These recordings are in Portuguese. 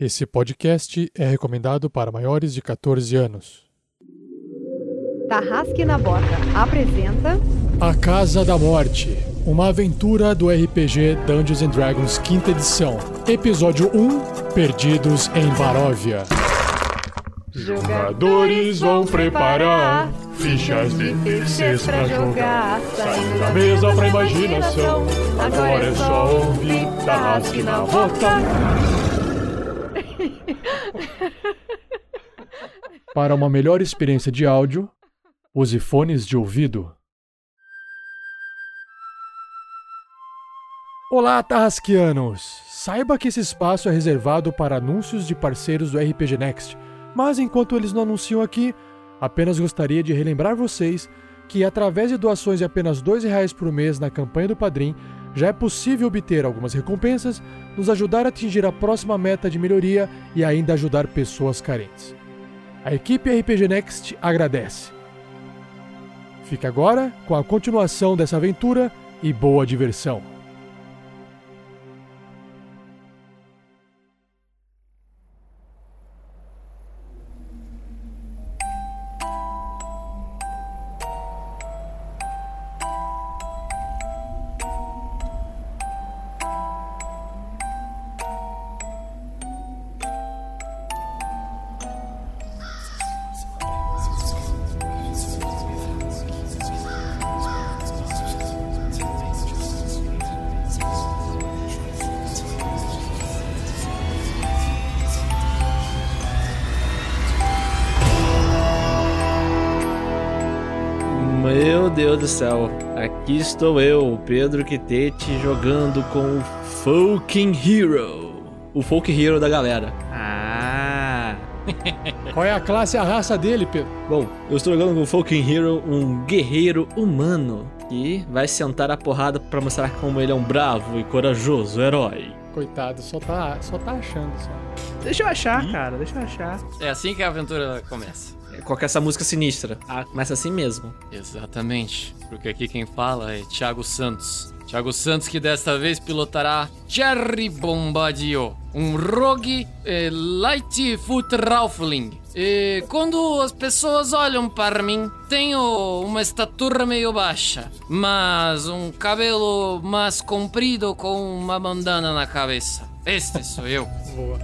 Esse podcast é recomendado para maiores de 14 anos. Tarrasque na Bota apresenta A Casa da Morte, uma aventura do RPG Dungeons and Dragons quinta edição. Episódio 1, Perdidos em Baróvia. Jogadores vão preparar fichas de terceiros pra jogar. Saindo da mesa pra imaginação. Agora é só ouvir Tarrasque na Bota. Para uma melhor experiência de áudio, use fones de ouvido. Olá, Tarrasquianos! Saiba que esse espaço é reservado para anúncios de parceiros do RPG Next, mas enquanto eles não anunciam aqui, apenas gostaria de relembrar vocês que, através de doações de apenas R$ reais por mês na campanha do Padrim, já é possível obter algumas recompensas, nos ajudar a atingir a próxima meta de melhoria e ainda ajudar pessoas carentes. A equipe RPG Next agradece. Fique agora com a continuação dessa aventura e boa diversão. Aqui estou eu, Pedro Quitete, jogando com o Folking Hero. O Folk Hero da galera. Ah! Qual é a classe e a raça dele, Pedro? Bom, eu estou jogando com o Folking Hero, um guerreiro humano. Que vai sentar a porrada pra mostrar como ele é um bravo e corajoso herói. Coitado, só tá, só tá achando só. Deixa eu achar, cara, deixa eu achar. É assim que a aventura começa. Qual que é essa música sinistra? Ah, começa assim mesmo. Exatamente, porque aqui quem fala é Thiago Santos. Thiago Santos que desta vez pilotará Cherry Bombardio, um rogue eh, Lightfoot Raufling. E quando as pessoas olham para mim, tenho uma estatura meio baixa, mas um cabelo mais comprido com uma bandana na cabeça. Este sou eu. Boa.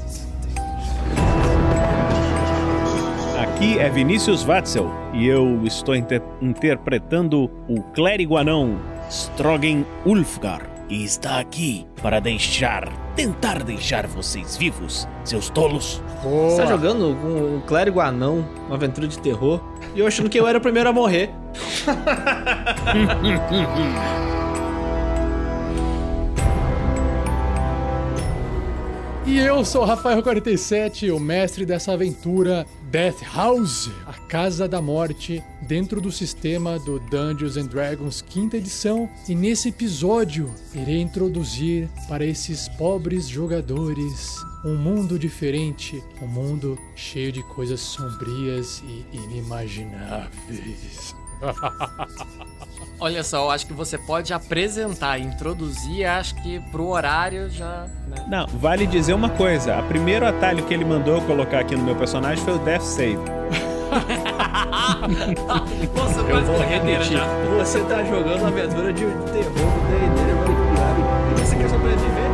Aqui é Vinícius Watzel e eu estou inter- interpretando o clérigo anão Strogen Ulfgar. E está aqui para deixar, tentar deixar vocês vivos, seus tolos. Você tá jogando com um clérigo anão, uma aventura de terror, e eu achando que eu era o primeiro a morrer. E eu sou o Rafael47, o mestre dessa aventura Death House, a Casa da Morte, dentro do sistema do Dungeons and Dragons quinta edição. E nesse episódio, irei introduzir para esses pobres jogadores um mundo diferente, um mundo cheio de coisas sombrias e inimagináveis. Olha só, eu acho que você pode apresentar, introduzir, acho que pro horário já. Né? Não, vale dizer uma coisa: o primeiro atalho que ele mandou eu colocar aqui no meu personagem foi o Death Save. Nossa, Eu quase vou brincadeira repetir. já. Você tá jogando uma aventura de terror do D&D manipulado. E você quer sobreviver?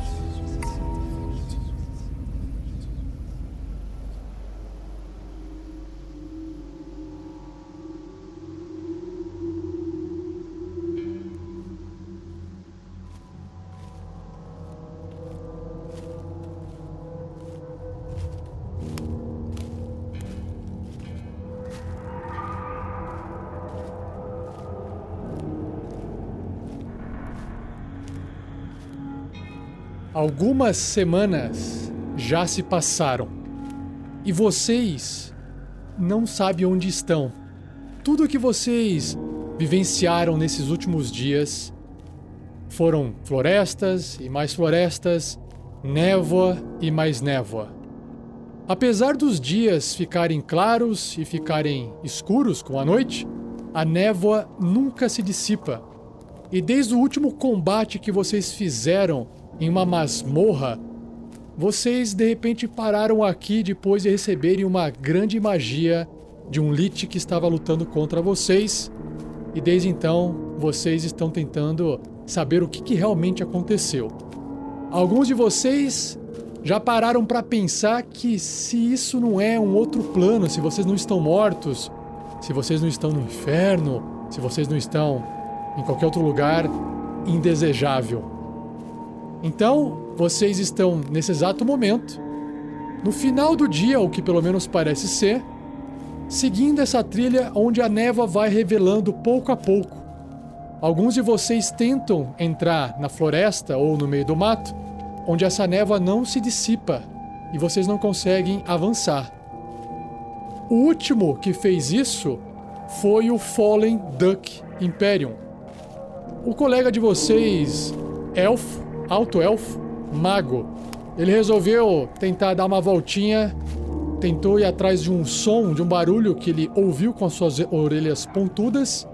Algumas semanas já se passaram. e vocês não sabem onde estão. Tudo que vocês vivenciaram nesses últimos dias foram florestas e mais florestas, névoa e mais névoa. Apesar dos dias ficarem claros e ficarem escuros com a noite, a névoa nunca se dissipa. E desde o último combate que vocês fizeram em uma masmorra, vocês de repente pararam aqui depois de receberem uma grande magia de um Lich que estava lutando contra vocês. E desde então, vocês estão tentando saber o que, que realmente aconteceu. Alguns de vocês já pararam para pensar que se isso não é um outro plano, se vocês não estão mortos, se vocês não estão no inferno, se vocês não estão em qualquer outro lugar indesejável. Então, vocês estão nesse exato momento, no final do dia, o que pelo menos parece ser, seguindo essa trilha onde a névoa vai revelando pouco a pouco. Alguns de vocês tentam entrar na floresta ou no meio do mato, onde essa névoa não se dissipa e vocês não conseguem avançar. O último que fez isso foi o Fallen Duck Imperium. O colega de vocês, elfo, alto elfo, mago, ele resolveu tentar dar uma voltinha, tentou ir atrás de um som, de um barulho que ele ouviu com as suas orelhas pontudas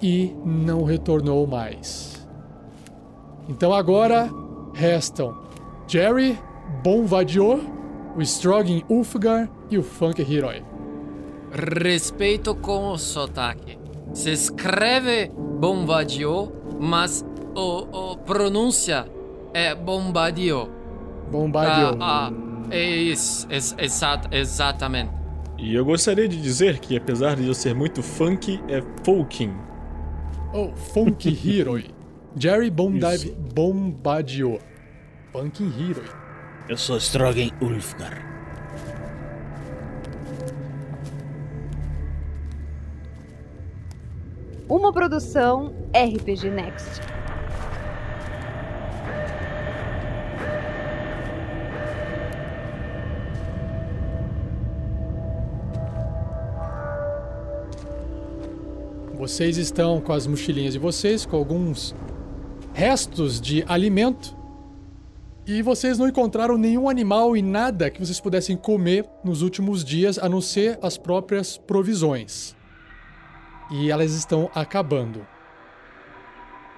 e não retornou mais. Então agora restam Jerry, Bonvadior, o Stroggin Ulfgar e o Funk Heroi. Respeito com o sotaque. Se escreve Bombardier, mas o, o pronúncia é Bombardier. Bombardier. Ah, ah, é isso, ex exat, exatamente. E eu gostaria de dizer que, apesar de eu ser muito funk, é folking. Oh, Funk Heroi. Jerry Bondive Bombardier. Funk Heroi. Eu sou Strogan Ulfgar. Uma produção RPG Next. Vocês estão com as mochilinhas de vocês, com alguns restos de alimento. E vocês não encontraram nenhum animal e nada que vocês pudessem comer nos últimos dias, a não ser as próprias provisões. E elas estão acabando.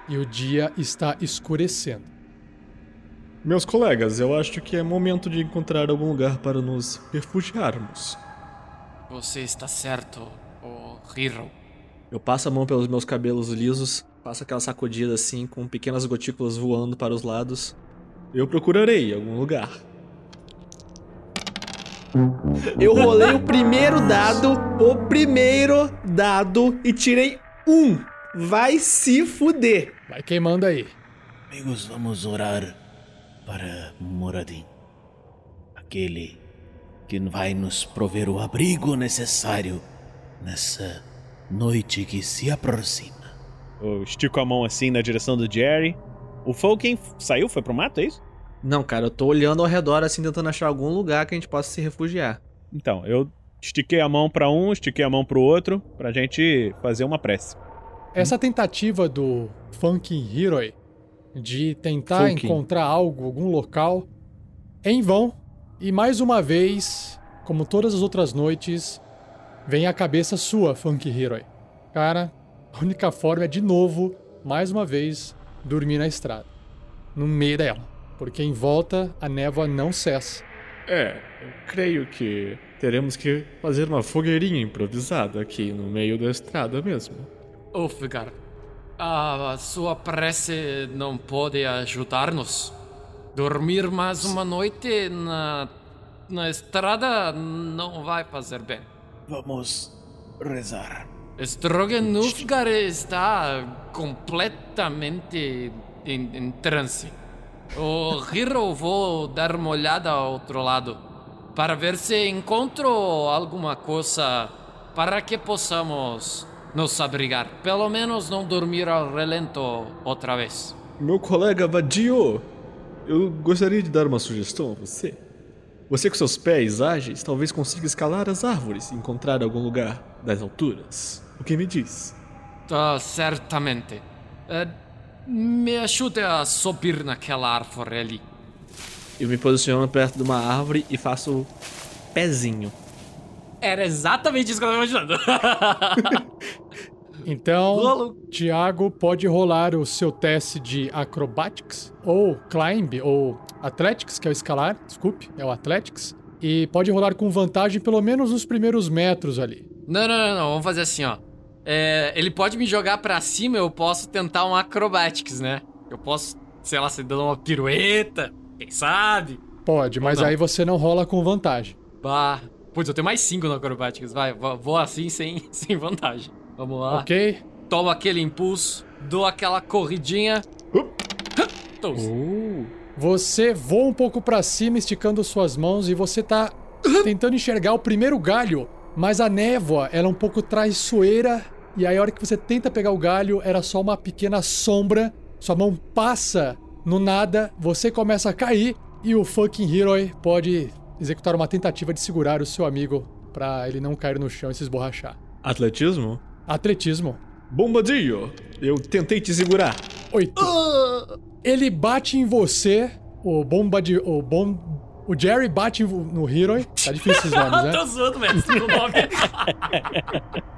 E o dia está escurecendo. Meus colegas, eu acho que é momento de encontrar algum lugar para nos refugiarmos. Você está certo, o Hero. Eu passo a mão pelos meus cabelos lisos, passo aquela sacudida assim, com pequenas gotículas voando para os lados. Eu procurarei algum lugar. Eu rolei o primeiro dado, o primeiro dado e tirei um. Vai se fuder. Vai queimando aí. Amigos, vamos orar para Moradin. Aquele que vai nos prover o abrigo necessário nessa noite que se aproxima. Eu estico a mão assim na direção do Jerry. O Falken saiu? Foi pro mato, é isso? Não, cara, eu tô olhando ao redor assim, tentando achar algum lugar que a gente possa se refugiar. Então, eu estiquei a mão para um, estiquei a mão pro outro, pra gente fazer uma prece. Essa tentativa do Funkin' Hero de tentar Funkin'. encontrar algo, algum local, é em vão. E mais uma vez, como todas as outras noites, vem a cabeça sua, Funky Hero. Cara, a única forma é de novo, mais uma vez, dormir na estrada. No meio dela. Porque em volta a névoa não cessa. É, eu creio que teremos que fazer uma fogueirinha improvisada aqui no meio da estrada mesmo. Ulfgar, a sua prece não pode ajudar-nos? Dormir mais uma noite na, na estrada não vai fazer bem. Vamos rezar. Strogan Ulfgar está completamente em, em transe. O Hero vou dar uma olhada ao outro lado para ver se encontro alguma coisa para que possamos nos abrigar. Pelo menos não dormir ao relento outra vez. Meu colega Vadio, eu gostaria de dar uma sugestão a você. Você com seus pés ágeis talvez consiga escalar as árvores e encontrar algum lugar das alturas. O que me diz? Tá, certamente. Eh, me ajude a subir naquela árvore ali. Eu me posiciono perto de uma árvore e faço pezinho. Era exatamente isso que eu tava imaginando. Então, Rolo. Thiago pode rolar o seu teste de acrobatics, ou climb, ou athletics, que é o escalar, desculpe, é o athletics. E pode rolar com vantagem pelo menos nos primeiros metros ali. não, não, não, não. Vamos fazer assim, ó. É, ele pode me jogar pra cima, eu posso tentar um acrobatics, né? Eu posso, sei lá, se dando uma pirueta, quem sabe? Pode, mas aí você não rola com vantagem. Bah. Putz, eu tenho mais 5 no acrobatics, vai. Vou vou assim sem, sem vantagem. Vamos lá. Ok? Tomo aquele impulso, dou aquela corridinha. Tô- Uh. Você voa um pouco pra cima, esticando suas mãos, e você tá tentando enxergar o primeiro galho, mas a névoa ela é um pouco traiçoeira, e aí a hora que você tenta pegar o galho, era só uma pequena sombra, sua mão passa no nada, você começa a cair, e o fucking hero pode executar uma tentativa de segurar o seu amigo pra ele não cair no chão e se esborrachar. Atletismo? Atletismo. Bombadilho! Eu tentei te segurar. Oito. Ele bate em você, o bomba de. O bom. O Jerry bate no Hero. Tá difícil esses nomes, né? Tô zoando, mestre, o nome.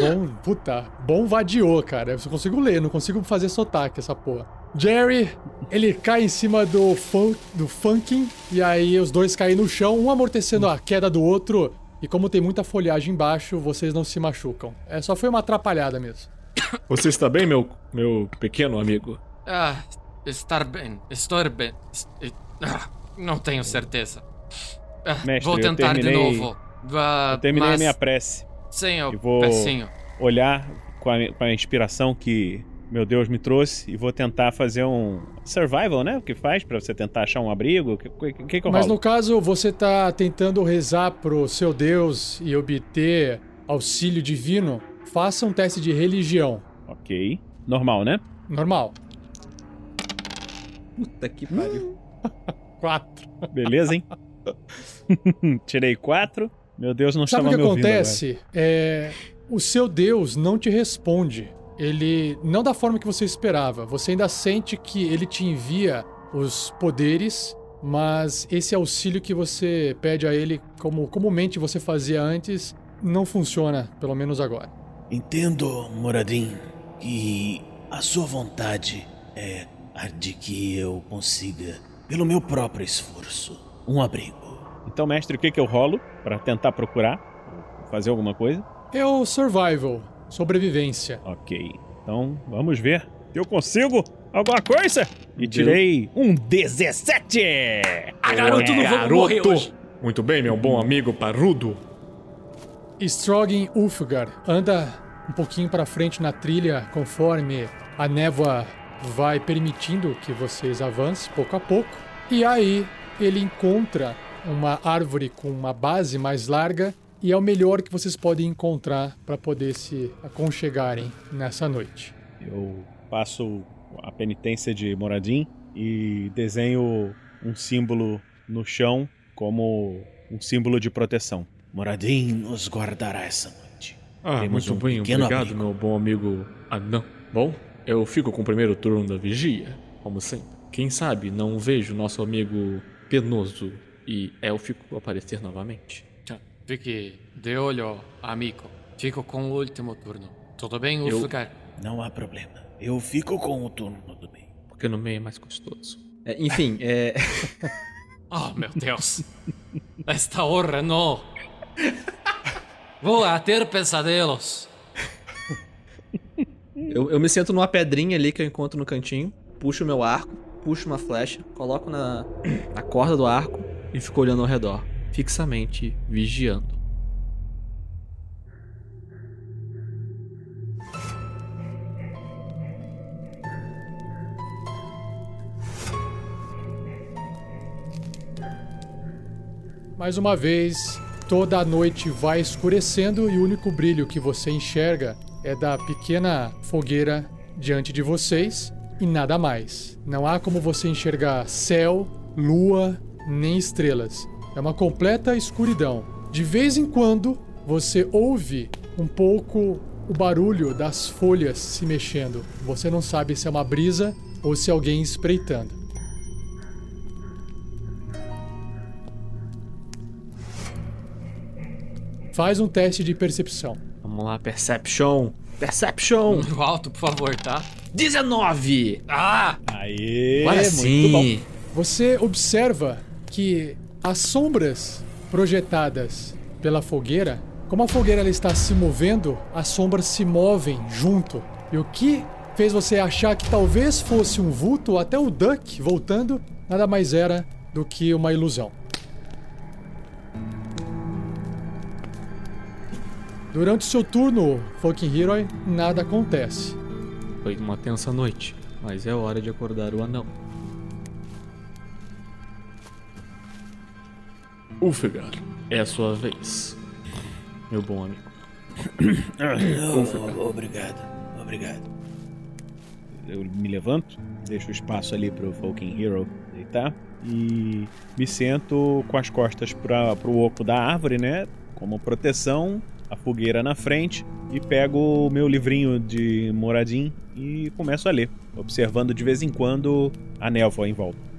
Bom, puta, bom vadiou, cara. Eu só consigo ler, não consigo fazer sotaque essa porra. Jerry, ele cai em cima do, fun, do Funkin, e aí os dois caem no chão, um amortecendo a queda do outro. E como tem muita folhagem embaixo, vocês não se machucam. É, só foi uma atrapalhada mesmo. Você está bem, meu, meu pequeno amigo? Ah, estar bem. Estou bem. Es- e- ah, não tenho certeza. Ah, Mestre, vou eu tentar de terminei- novo. Ah, Eu terminei mas a minha prece. Sem o e vou- pecinho. Olhar com a, com a inspiração que meu Deus me trouxe e vou tentar fazer um survival, né? O que faz pra você tentar achar um abrigo? O que, que, que, que eu Mas rolo? no caso, você tá tentando rezar pro seu Deus e obter auxílio divino, faça um teste de religião. Ok. Normal, né? Normal. Puta que pariu. Quatro. Beleza, hein? Tirei quatro. Meu Deus não Sabe o estava que me ouvindo acontece? É, o seu Deus não te responde. Ele não da forma que você esperava. Você ainda sente que ele te envia os poderes, mas esse auxílio que você pede a ele, como comumente você fazia antes, não funciona, pelo menos agora. Entendo, Moradin, que a sua vontade é a de que eu consiga, pelo meu próprio esforço, um abrigo. Então, mestre, o que, que eu rolo pra tentar procurar? Fazer alguma coisa? É o survival, sobrevivência. Ok. Então, vamos ver se eu consigo alguma coisa. E tirei um 17! Ah, garoto, não vamos morrer hoje. Muito bem, meu bom amigo parrudo. Strogan Ulfgar anda um pouquinho para frente na trilha conforme a névoa vai permitindo que vocês avancem pouco a pouco. E aí ele encontra uma árvore com uma base mais larga e é o melhor que vocês podem encontrar para poder se aconchegarem nessa noite. Eu faço a penitência de Moradim e desenho um símbolo no chão como um símbolo de proteção. Moradin nos guardará essa noite. Ah, Temos muito um bem, obrigado, abrigo. meu bom amigo anão. Bom, eu fico com o primeiro turno da vigia, como sempre. Quem sabe não vejo nosso amigo penoso e élfico aparecer novamente. Fique de olho, amigo. Fico com o último turno. Tudo bem, Eu- Ulfgar? Não há problema. Eu fico com o turno do bem. Porque no meio é mais gostoso. É, enfim, é. Oh, meu Deus. Esta hora não. Vou a ter pesadelos. Eu, eu me sento numa pedrinha ali que eu encontro no cantinho, puxo meu arco, puxo uma flecha, coloco na, na corda do arco e fico olhando ao redor, fixamente vigiando. Mais uma vez, toda a noite vai escurecendo e o único brilho que você enxerga é da pequena fogueira diante de vocês e nada mais. Não há como você enxergar céu, lua, nem estrelas. É uma completa escuridão. De vez em quando, você ouve um pouco o barulho das folhas se mexendo. Você não sabe se é uma brisa ou se é alguém espreitando. Faz um teste de percepção. Vamos lá, Perception. Perception! Número alto, por favor, tá? 19! Ah! Aê, Agora muito sim! bom. Você observa que as sombras projetadas pela fogueira, como a fogueira ela está se movendo, as sombras se movem junto. E o que fez você achar que talvez fosse um vulto, até o Duck voltando, nada mais era do que uma ilusão. Durante seu turno, Fucking Hero, nada acontece. Foi uma tensa noite, mas é hora de acordar o anão. Ulfgar, é a sua vez. Meu bom amigo. Oh, obrigado, obrigado. Eu me levanto, deixo o espaço ali pro Falcon Hero deitar e me sento com as costas para pro oco da árvore, né? Como proteção, a fogueira na frente e pego o meu livrinho de Moradim e começo a ler, observando de vez em quando a névoa em volta.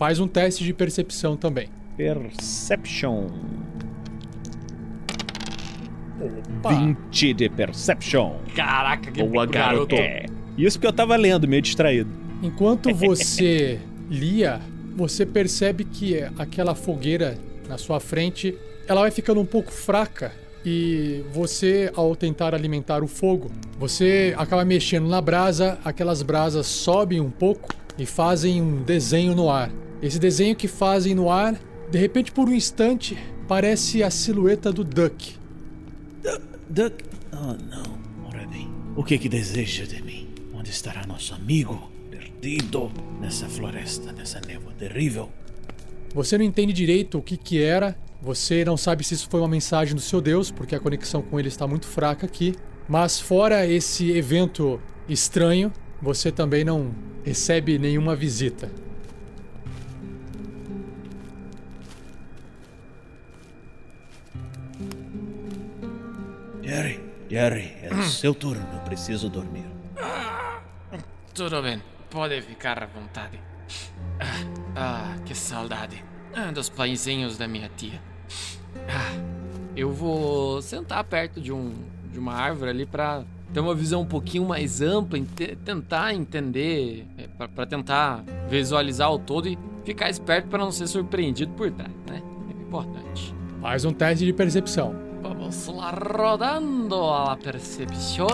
Faz um teste de percepção também. Perception. 20 de Perception. Caraca, que Boa, garoto. É. Isso que eu tava lendo, meio distraído. Enquanto você lia, você percebe que aquela fogueira na sua frente, ela vai ficando um pouco fraca e você ao tentar alimentar o fogo, você acaba mexendo na brasa, aquelas brasas sobem um pouco e fazem um desenho no ar. Esse desenho que fazem no ar, de repente por um instante, parece a silhueta do Duck. Duck. Oh, não, Moradin. O que que deseja de mim? Onde estará nosso amigo? Perdido nessa floresta, nessa névoa terrível. Você não entende direito o que que era, você não sabe se isso foi uma mensagem do seu Deus, porque a conexão com ele está muito fraca aqui. Mas fora esse evento estranho, você também não recebe nenhuma visita. Jerry, Jerry, é o seu turno. Eu preciso dormir. Tudo bem, pode ficar à vontade. Ah, ah, que saudade ah, dos pãezinhos da minha tia. Ah, eu vou sentar perto de, um, de uma árvore ali pra ter uma visão um pouquinho mais ampla, ente- tentar entender, é, pra tentar visualizar o todo e ficar esperto pra não ser surpreendido por trás, né? É importante. Faz um teste de percepção. Vamos lá, rodando a percepção.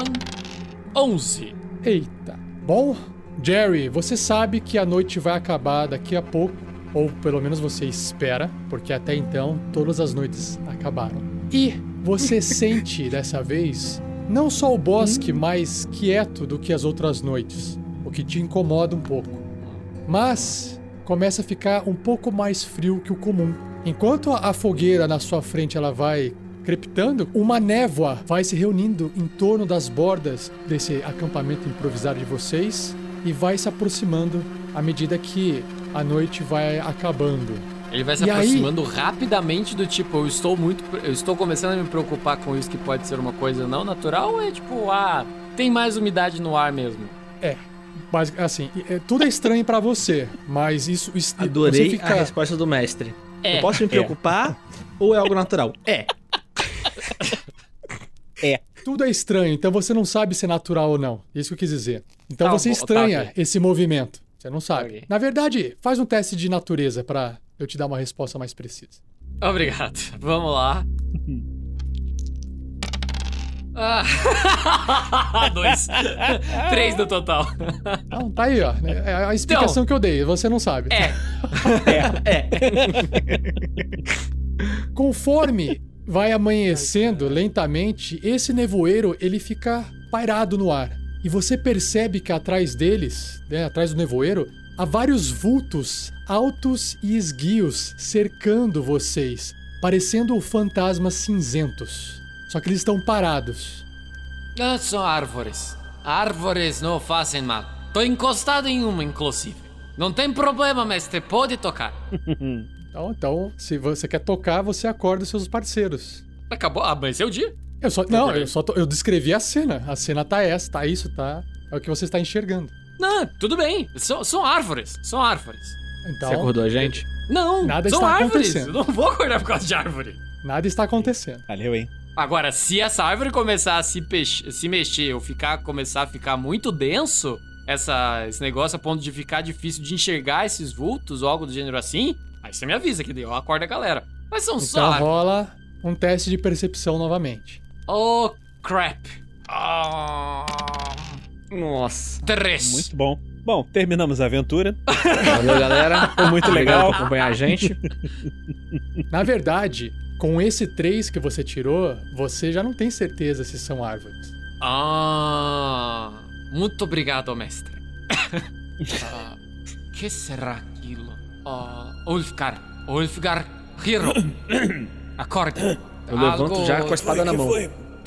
11. Eita. Bom, Jerry, você sabe que a noite vai acabar daqui a pouco, ou pelo menos você espera, porque até então todas as noites acabaram. E você sente dessa vez não só o bosque mais quieto do que as outras noites, o que te incomoda um pouco, mas começa a ficar um pouco mais frio que o comum. Enquanto a a fogueira na sua frente ela vai crepitando, uma névoa vai se reunindo em torno das bordas desse acampamento improvisado de vocês e vai se aproximando à medida que a noite vai acabando. Ele vai se E aí- aproximando rapidamente do tipo, eu estou muito. Eu estou começando a me preocupar com isso que pode ser uma coisa não natural ou é tipo, ah, tem mais umidade no ar mesmo? É, basic- assim, é- tudo é estranho pra você, mas isso, isso Adorei fica a resposta do mestre. É. Eu posso me preocupar ou é algo natural? É. Tudo é estranho, então você não sabe se é natural ou não. Isso que eu quis dizer. Então Tá você bom, estranha tá, esse movimento. Você não sabe. Ok. Na verdade, faz um teste de natureza pra eu te dar uma resposta mais precisa. Obrigado. Vamos lá. Ah. Dois. Três no total. Não, tá aí, ó. É a explicação que eu dei, você não sabe. É. Conforme vai amanhecendo lentamente, esse nevoeiro ele fica pairado no ar. E você percebe que atrás deles, né, atrás do nevoeiro, há vários vultos altos e esguios cercando vocês, parecendo fantasmas cinzentos. Só que eles estão parados. Ah, são árvores. Árvores não fazem mal. Tô encostado em uma, inclusive. Não tem problema, mestre, pode tocar. Então, então, se você quer tocar, você acorda os seus parceiros. Acabou, ah, mas é o dia. Eu só. Não, eu só tô- eu descrevi a cena. A cena tá essa, tá isso, tá. É o que você está enxergando. Não, tudo bem. São, são árvores, são árvores. Então, Você acordou a gente? Não, Nada são está árvores. acontecendo. Eu não vou acordar por causa de árvore. nada está acontecendo. Valeu, hein? Agora, se essa árvore começar a se, se mexer ou ficar, começar a ficar muito denso, essa, esse negócio a ponto de ficar difícil de enxergar esses vultos ou algo do gênero assim, aí você me avisa que eu acordo a galera. Mas são só Então rola um teste de percepção novamente. Oh, crap. Ah, Nossa. três. Muito bom. Bom, terminamos a aventura. Valeu, galera. Foi muito legal. por acompanhar a gente. Na verdade, com esse 3 que você tirou, você já não tem certeza se são árvores. Ah, muito obrigado, mestre. Ah, que será Ah, Ulfgar, Ulfgar, Hero. Acorde. Eu levanto já com a espada na mão.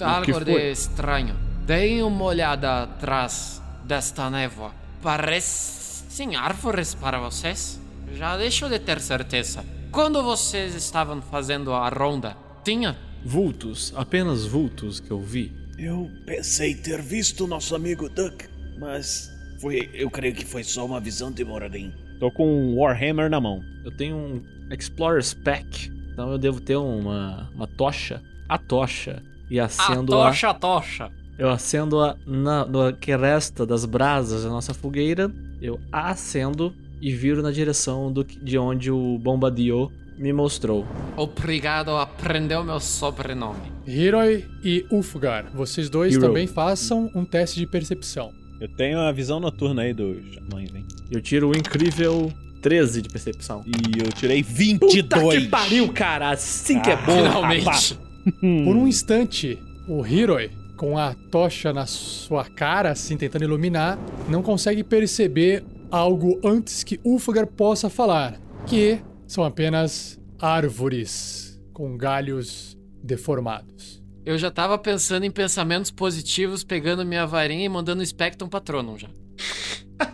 Algo foi? de estranho. Deem uma olhada atrás desta névoa. Parecem árvores para vocês? Já deixo de ter certeza. Quando vocês estavam fazendo a ronda, tinha? Vultos, apenas vultos que eu vi. Eu pensei ter visto nosso amigo Duck, mas foi, eu creio que foi só uma visão de Moradin. Tô com um Warhammer na mão. Eu tenho um Explorer's Pack, então eu devo ter uma, uma tocha. A tocha. E A acendo tocha, a tocha. Eu acendo-a na, no que resta das brasas da nossa fogueira. Eu a acendo e viro na direção do, de onde o Bombadil me mostrou. Obrigado, aprendeu meu sobrenome. Hiroi e Ulfgar, vocês dois Hero. também façam um teste de percepção. Eu tenho a visão noturna aí dos xamãs, hein? Eu tiro o incrível 13 de percepção. E eu tirei 22. Puta que pariu, cara! Assim que é bom! Finalmente. Por um instante, o Hiroi, com a tocha na sua cara, assim, tentando iluminar, não consegue perceber algo antes que Ulfgar possa falar, que são apenas árvores com galhos deformados. Eu já tava pensando em pensamentos positivos, pegando minha varinha e mandando o Spectrum Patronum já.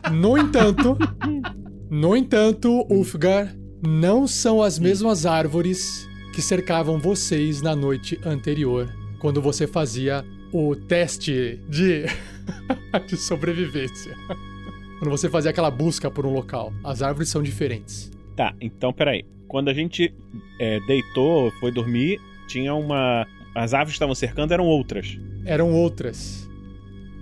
No entanto, no entanto, Ulfgar, não são as mesmas árvores que cercavam vocês na noite anterior, quando você fazia o teste de, de sobrevivência. Quando você fazia aquela busca por um local. As árvores são diferentes. Tá, então peraí. Quando a gente é, deitou, foi dormir, tinha uma. As árvores que estavam cercando eram outras. Eram outras.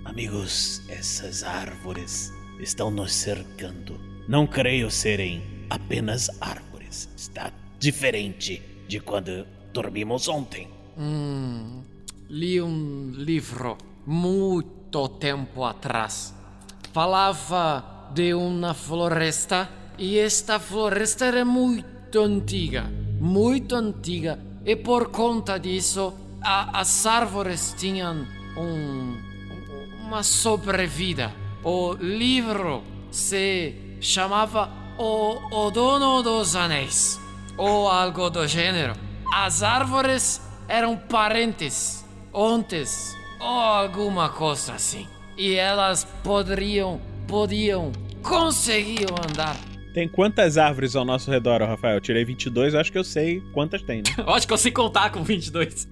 Amigos, essas árvores estão nos cercando. Não creio serem apenas árvores. Está diferente de quando dormimos ontem. Hum, li um livro muito tempo atrás. Falava de uma floresta e esta floresta era muito antiga, muito antiga e por conta disso a- as árvores tinham um, uma sobrevida. O livro se chamava O, o Dono dos Anéis ou algo do gênero. As árvores eram parentes, ontes ou alguma coisa assim. E elas poderiam, podiam, conseguiam andar. Tem quantas árvores ao nosso redor, Rafael? Eu tirei 22, eu acho que eu sei quantas tem, né? Eu acho que eu sei contar com 22.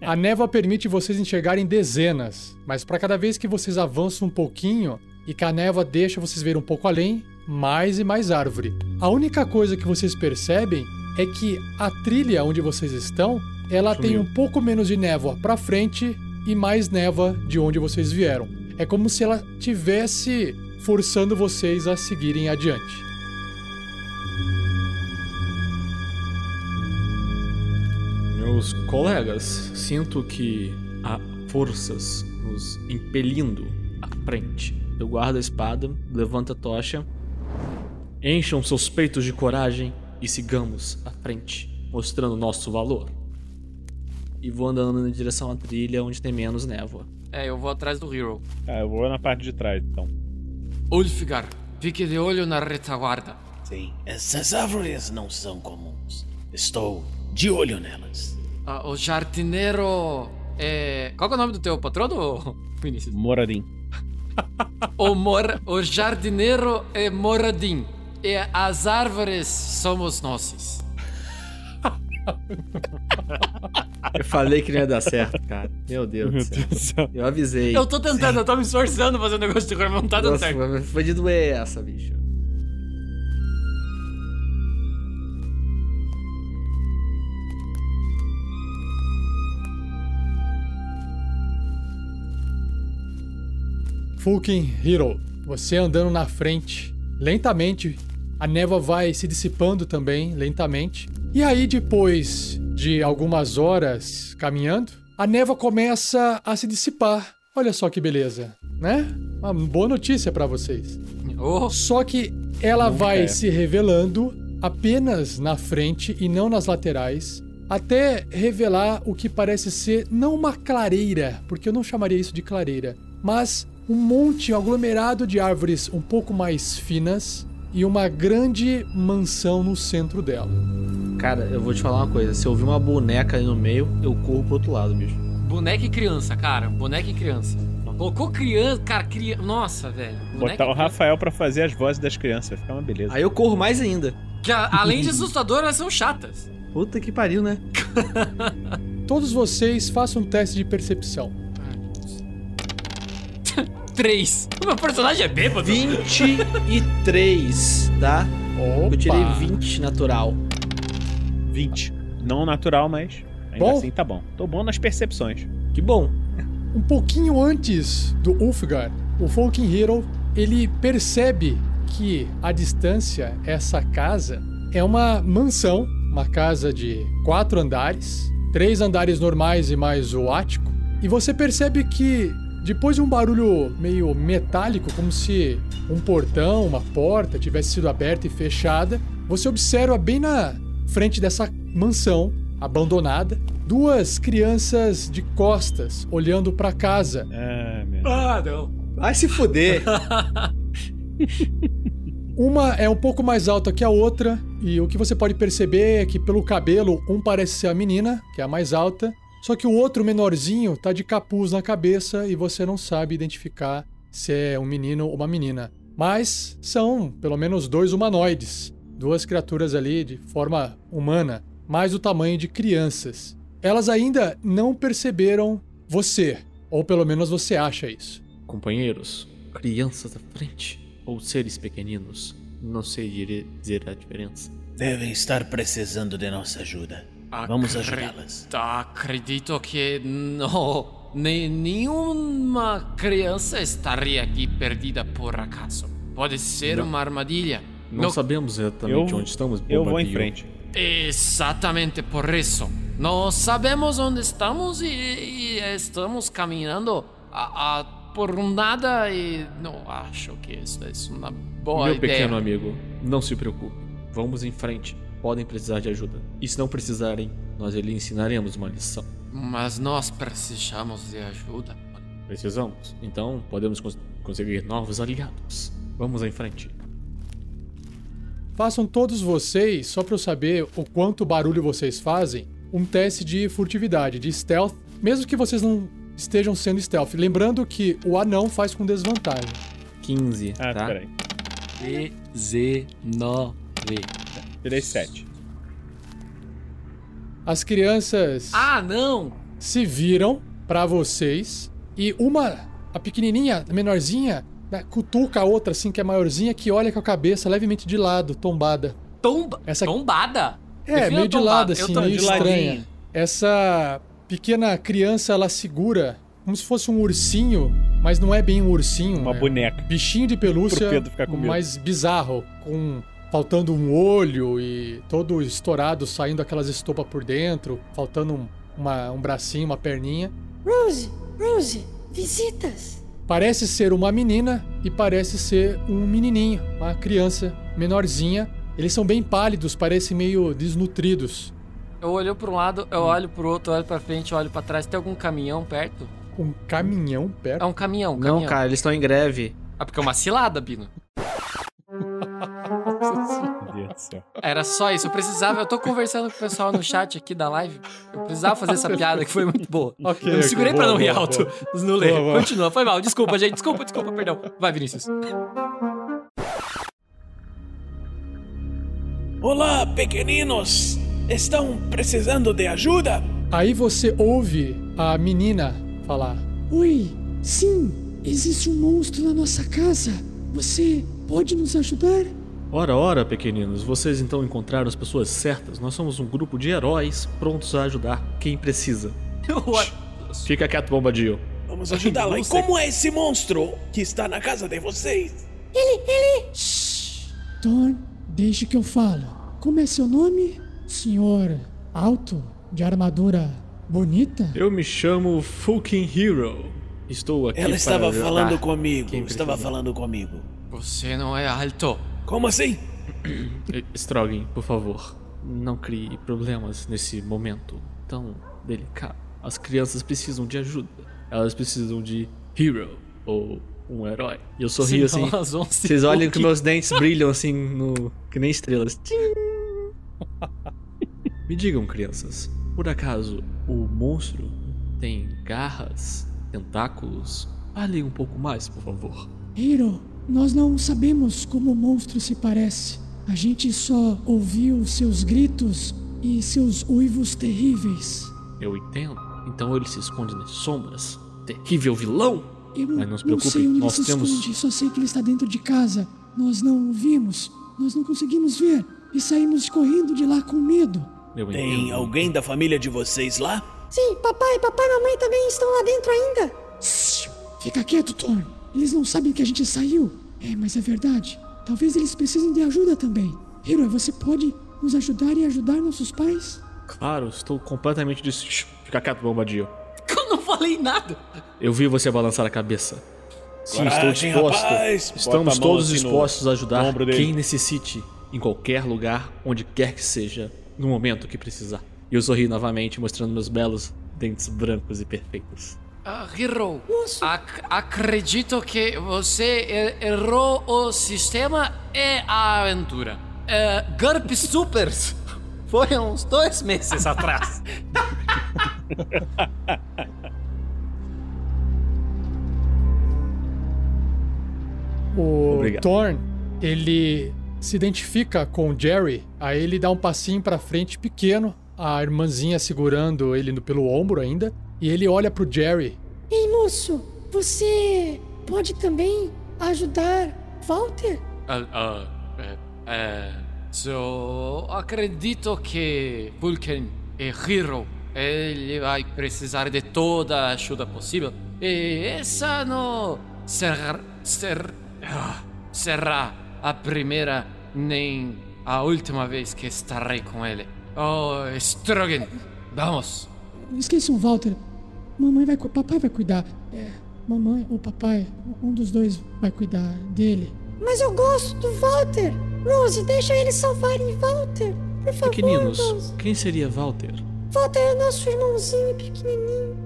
A névoa permite vocês enxergarem dezenas, mas para cada vez que vocês avançam um pouquinho e que a névoa deixa vocês ver um pouco além, mais e mais árvore. A única coisa que vocês percebem é que a trilha onde vocês estão, ela tem Sumiu. um pouco menos de névoa para frente e mais névoa de onde vocês vieram. É como se ela tivesse forçando vocês a seguirem adiante. Meus colegas, sinto que há forças nos impelindo à frente. Eu guardo a espada, levanto a tocha. Encham seus peitos de coragem e sigamos à frente, mostrando nosso valor. E vou andando na direção à trilha onde tem menos névoa. É, eu vou atrás do Hero. Tá, eu vou na parte de trás, então. Ulfgar, fique de olho na retaguarda. Sim, essas árvores não são comuns. Estou de olho nelas. Ah, o jardineiro. É... Qual que é o nome do teu patrono, Vinícius? Moradim. O, mor... o jardineiro é Moradim. E as árvores somos nós. Eu falei que não ia dar certo, cara. Meu Deus do céu. do céu. Eu avisei. Eu tô tentando, eu tô me esforçando fazer um negócio de cor, mas não tá dando Nossa, certo. foi- foi de doer essa, bicho. Fucking Hero, você andando na frente, lentamente, a névoa vai se dissipando também, lentamente. E aí, depois de algumas horas caminhando, a névoa começa a se dissipar. Olha só que beleza, né? Uma boa notícia pra vocês. Oh, Só que ela Nunca vai é. se revelando apenas na frente e não nas laterais, até revelar o que parece ser não uma clareira, porque eu não chamaria isso de clareira, mas um monte um aglomerado de árvores um pouco mais finas e uma grande mansão no centro dela. Cara, eu vou te falar uma coisa. Se eu ouvir uma boneca ali no meio, eu corro pro outro lado, bicho. boneca e criança, cara. Boneca e criança. Colocou criança, cara, criança. Nossa, velho. Boneca Botar o. Rafael pra fazer as vozes das crianças, vai ficar uma beleza. Aí eu corro mais ainda. Que a- além de assustadoras, elas são chatas. Puta que pariu, né? Todos vocês façam um teste de percepção. Três. O meu personagem é bêbado. 23, tá? Opa! Eu tirei 20 natural. 20. Não natural, mas ainda Bom. assim tá bom. Tô bom nas percepções. Que bom. Um pouquinho antes do Ulfgar, o Falking Hero, ele percebe que à distância essa casa é uma mansão, uma casa de quatro andares, três andares normais e mais o ático. E você percebe que depois de um barulho meio metálico, como se um portão, uma porta tivesse sido aberta e fechada, você observa bem na frente dessa mansão abandonada duas crianças de costas olhando para casa. Ah, meu. Ah, não. Vai se fuder. Uma é um pouco mais alta que a outra, e o que você pode perceber é que pelo cabelo, um parece ser a menina, que é a mais alta, só que o outro menorzinho tá de capuz na cabeça e você não sabe identificar se é um menino ou uma menina. Mas são pelo menos dois humanoides, duas criaturas ali de forma humana, mais o tamanho de crianças. Elas ainda não perceberam você, ou pelo menos você acha isso. Companheiros, crianças da frente ou seres pequeninos, não sei dizer a diferença. Devem estar precisando de nossa ajuda. Vamos ajudá-las. Tá, acredito que não. Nem, nenhuma criança estaria aqui perdida por acaso. Pode ser uma armadilha. Não, No- sabemos exatamente Eu- onde estamos, Eu vou em frente. Exatamente por isso. Não sabemos onde estamos e, e estamos caminhando a, a- por nada e não acho que isso é uma boa Meu ideia. pequeno amigo, não se preocupe. Vamos em frente. Podem precisar de ajuda. E se não precisarem, nós lhe ensinaremos uma lição. Mas nós precisamos de ajuda. Precisamos. Então, podemos cons- conseguir novos aliados. Vamos em frente. Façam todos vocês, só para eu saber o quanto barulho vocês fazem, um teste de furtividade, de stealth, mesmo que vocês não estejam sendo stealth. Lembrando que o anão faz com desvantagem. 15, Ah, tá? peraí. 19. Tirei 7. As crianças Ah, não! se viram para vocês e uma, a pequenininha, a menorzinha, né, cutuca a outra assim que é maiorzinha que olha com a cabeça levemente de lado, tombada. Tomba... Essa- Tombada? É, Defina meio de tombada. lado assim, meio estranha. ladinho. Essa pequena criança ela segura como se fosse um ursinho, mas não é bem um ursinho, Uma é boneca. bichinho de pelúcia Pro Pedro ficar com medo. mais bizarro, com faltando um olho e todo estourado, saindo aquelas estopas por dentro, faltando um, uma- um bracinho, uma perninha. Rose, Rose, visitas. Parece ser uma menina e parece ser um menininho, uma criança menorzinha. Eles são bem pálidos, parecem meio desnutridos. Eu olho pra um lado, eu olho pro outro, eu olho pra frente, olho pra trás. Tem algum caminhão perto? Um caminhão perto. É um caminhão, um Não, caminhão. cara, eles estão em greve. Ah, porque é uma cilada, Bino. Deus. só. Era só isso. Eu precisava. Eu tô conversando com o pessoal no chat aqui da live. Eu precisava fazer essa piada que foi muito boa. Ok, eu me segurei ok, pra não rir alto no ler. Continua, foi mal. Desculpa, gente. Desculpa, desculpa, perdão. Vai, Vinícius. Olá, pequeninos! Estão precisando de ajuda? Aí você ouve a menina falar: Oi, sim, existe um monstro na nossa casa. Você pode nos ajudar? Ora, ora, pequeninos, vocês então encontraram as pessoas certas. Nós somos um grupo de heróis prontos a ajudar quem precisa. Fica quieto, bombadinho. Vamos ajudá-la. E como é esse monstro que está na casa de vocês? Ele, ele. Thorn, deixe que eu falo. Como é seu nome? Senhor alto, de armadura bonita? Eu me chamo Fucking Hero. Estou aqui Ela estava falando comigo. quem Estava falando comigo. Você não é alto. Como assim? Strogan, por favor, não crie problemas nesse momento tão delicado. As crianças precisam de ajuda. Elas precisam de hero ou um herói. E eu sorrio assim. Senão elas vão se Vocês olham que meus dentes brilham assim no que nem estrelas. Tchim. Me digam, crianças, por acaso o monstro tem garras, tentáculos? Falem um pouco mais, por favor. Hiro, nós não sabemos como o monstro se parece. A gente só ouviu seus gritos e seus uivos terríveis. Eu entendo. Então ele se esconde nas sombras. Terrível vilão! Eu Mas não se não preocupe, sei onde nós ele se temos- esconde, só sei que ele está dentro de casa. Nós não o vimos, nós não conseguimos ver e saímos correndo de lá com medo. Eu Tem entendo. alguém da família de vocês lá? Sim, papai, papai e mamãe também estão lá dentro ainda. Fica quieto, Thorn. Eles não sabem que a gente saiu. É, mas é verdade. Talvez eles precisem de ajuda também. Hiro, você pode nos ajudar e ajudar nossos pais? Claro, estou completamente dis... Shh, Fica quieto, bombadinho. Eu não falei nada. Eu vi você balançar a cabeça. Sim, Coragem, estou disposto. rapaz. Estamos todos assim no- dispostos a ajudar quem necessite, em qualquer lugar, onde quer que seja, no momento que precisar. E eu sorri novamente, mostrando meus belos dentes brancos e perfeitos. Ah, Hero, ac- acredito que você er- errou o sistema e a aventura. É, GURP Supers foi uns dois meses atrás. O Obrigado. Thorn, ele se identifica com o Jerry, aí ele dá um passinho pra frente pequeno, a irmãzinha segurando ele pelo ombro ainda, e ele olha pro Jerry. Ei, moço, você pode também ajudar Walter? Ah, ah, é, é, so, acredito que Vulcan é Hero. Ele vai precisar de toda a ajuda possível. E essa não será, ser, ah, será a primeira nem a última vez que estarei com ele. Oh, Strogan, vamos. Esqueçam, Walter. Mamãe vai, papai vai cuidar. É, mamãe ou papai, um dos dois vai cuidar dele. Mas eu gosto do Walter. Rose, deixa eles salvarem Walter. Por favor, Pequeninos, Rose. quem seria Walter? Walter é nosso irmãozinho pequenininho.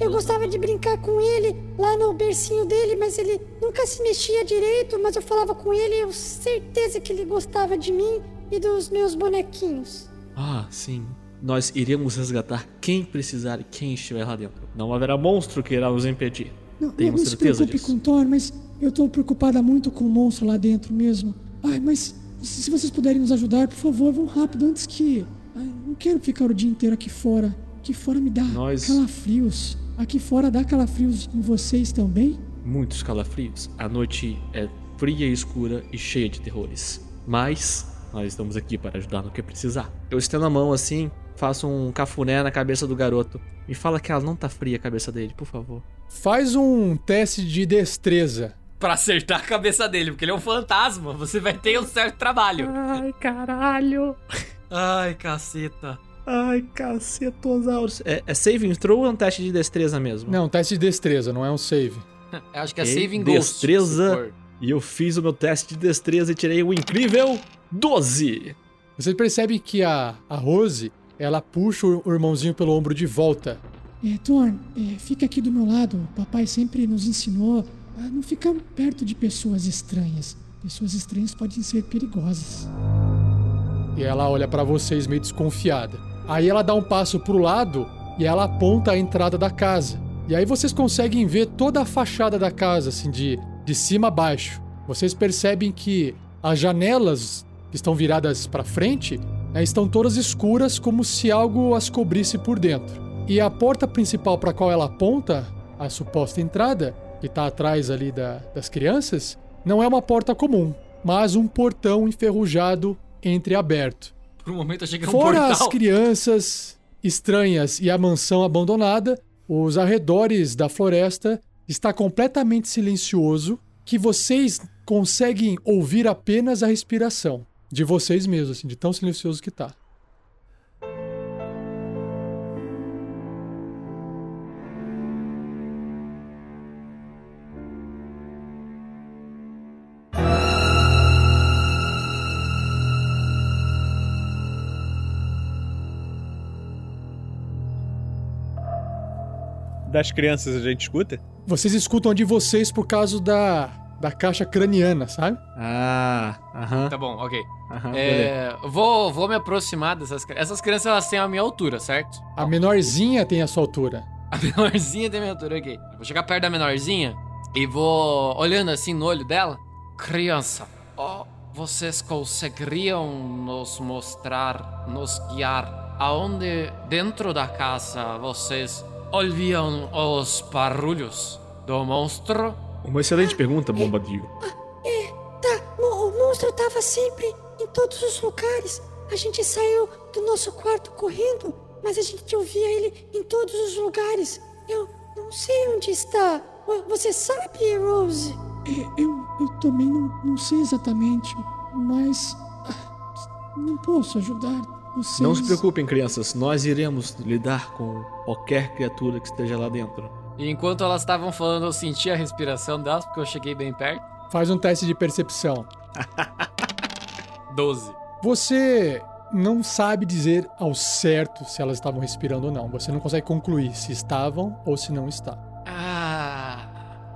Eu gostava de brincar com ele lá no bercinho dele, mas ele nunca se mexia direito. Mas eu falava com ele e eu certeza que ele gostava de mim e dos meus bonequinhos. Ah, sim. Nós iremos resgatar quem precisar e quem estiver lá dentro. Não haverá monstro que irá nos impedir. Não, Tenho não se certeza preocupe disso. com Thor, mas eu tô preocupada muito com o monstro lá dentro mesmo. Ai, mas se se vocês puderem nos ajudar, por favor, vão rápido antes que. Ai, não quero ficar o dia inteiro aqui fora. Aqui fora me dá Nós- calafrios. Aqui fora dá calafrios em vocês também? Muitos calafrios. A noite é fria e escura e cheia de terrores. Mas nós estamos aqui para ajudar no que precisar. Eu estendo a mão assim, faço um cafuné na cabeça do garoto. Me fala que ela não tá fria a cabeça dele, por favor. Faz um teste de destreza. Pra acertar a cabeça dele, porque ele é um fantasma. Você vai ter um certo trabalho. Ai, caralho. Ai, caceta. Ai, cacetosaurus. É, é saving throw ou é um teste de destreza mesmo? Não, teste de destreza, não é um save. Eu acho que é Saving Ghost. destreza. E eu fiz o meu teste de destreza e tirei um incrível 12. Você percebe que a, a Rose, ela puxa o irmãozinho pelo ombro de volta. É, Thorn, é, fica aqui do meu lado. O papai sempre nos ensinou a não ficar perto de pessoas estranhas. Pessoas estranhas podem ser perigosas. E ela olha pra vocês meio desconfiada. Aí ela dá um passo pro lado e ela aponta a entrada da casa. E aí vocês conseguem ver toda a fachada da casa, assim, de, de cima a baixo. Vocês percebem que as janelas que estão viradas para frente né, estão todas escuras, como se algo as cobrisse por dentro. E a porta principal para qual ela aponta, a suposta entrada, que está atrás ali da- das crianças, não é uma porta comum, mas um portão enferrujado entreaberto. Por um momento achei que era um Fora portal. as crianças estranhas e a mansão abandonada, os arredores da floresta está completamente silencioso, que vocês conseguem ouvir apenas a respiração de vocês mesmos, assim, de tão silencioso que tá. Das crianças a gente escuta? Vocês escutam de vocês por causa da, da caixa craniana, sabe? Ah, aham. Tá bom, ok. É, vou, vou me aproximar dessas crianças. Essas crianças elas têm a minha altura, certo? A menorzinha tem a sua altura. A menorzinha tem a minha altura, ok. Vou chegar perto da menorzinha e vou olhando assim no olho dela. Criança, ó, vocês conseguiriam nos mostrar, nos guiar aonde dentro da casa vocês ouviam os barulhos do monstro? Uma excelente pergunta, Bombadil. É, tá. O, o monstro tava sempre em todos os lugares. A gente saiu do nosso quarto correndo, mas a gente ouvia ele em todos os lugares. Eu não sei onde está. Vo- Você sabe, Rose? É, eu, eu também não, não sei exatamente, mas. ah, Não posso ajudar vocês. Não se preocupem, crianças. Nós iremos lidar com qualquer criatura que esteja lá dentro. E enquanto elas estavam falando, eu senti a respiração delas, porque eu cheguei bem perto. Faz um teste de percepção. 12. Você não sabe dizer ao certo se elas estavam respirando ou não. Você não consegue concluir se estavam ou se não estavam. Ah,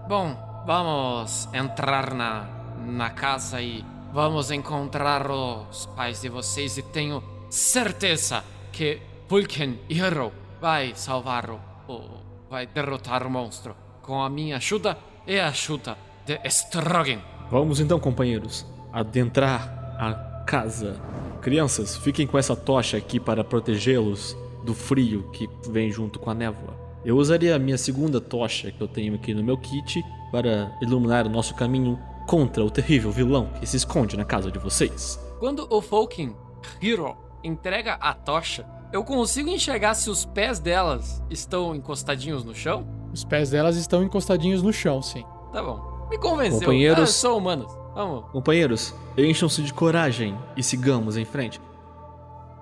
bom, vamos entrar na, na casa e vamos encontrar os pais de vocês e tenho certeza que Vulcan Hero vai salvar o, o vai derrotar o monstro com a minha ajuda e a ajuda de Strogan. Vamos então, companheiros, adentrar a casa. Crianças, fiquem com essa tocha aqui para protegê-los do frio que vem junto com a névoa. Eu usaria a minha segunda tocha que eu tenho aqui no meu kit para iluminar o nosso caminho contra o terrível vilão que se esconde na casa de vocês. Quando o Vulcan Hero entrega a tocha, eu consigo enxergar se os pés delas estão encostadinhos no chão? Os pés delas estão encostadinhos no chão, sim. Tá bom. Me convenceu. Companheiros. Ah, são humanos. Vamos. Companheiros, encham-se de coragem e sigamos em frente.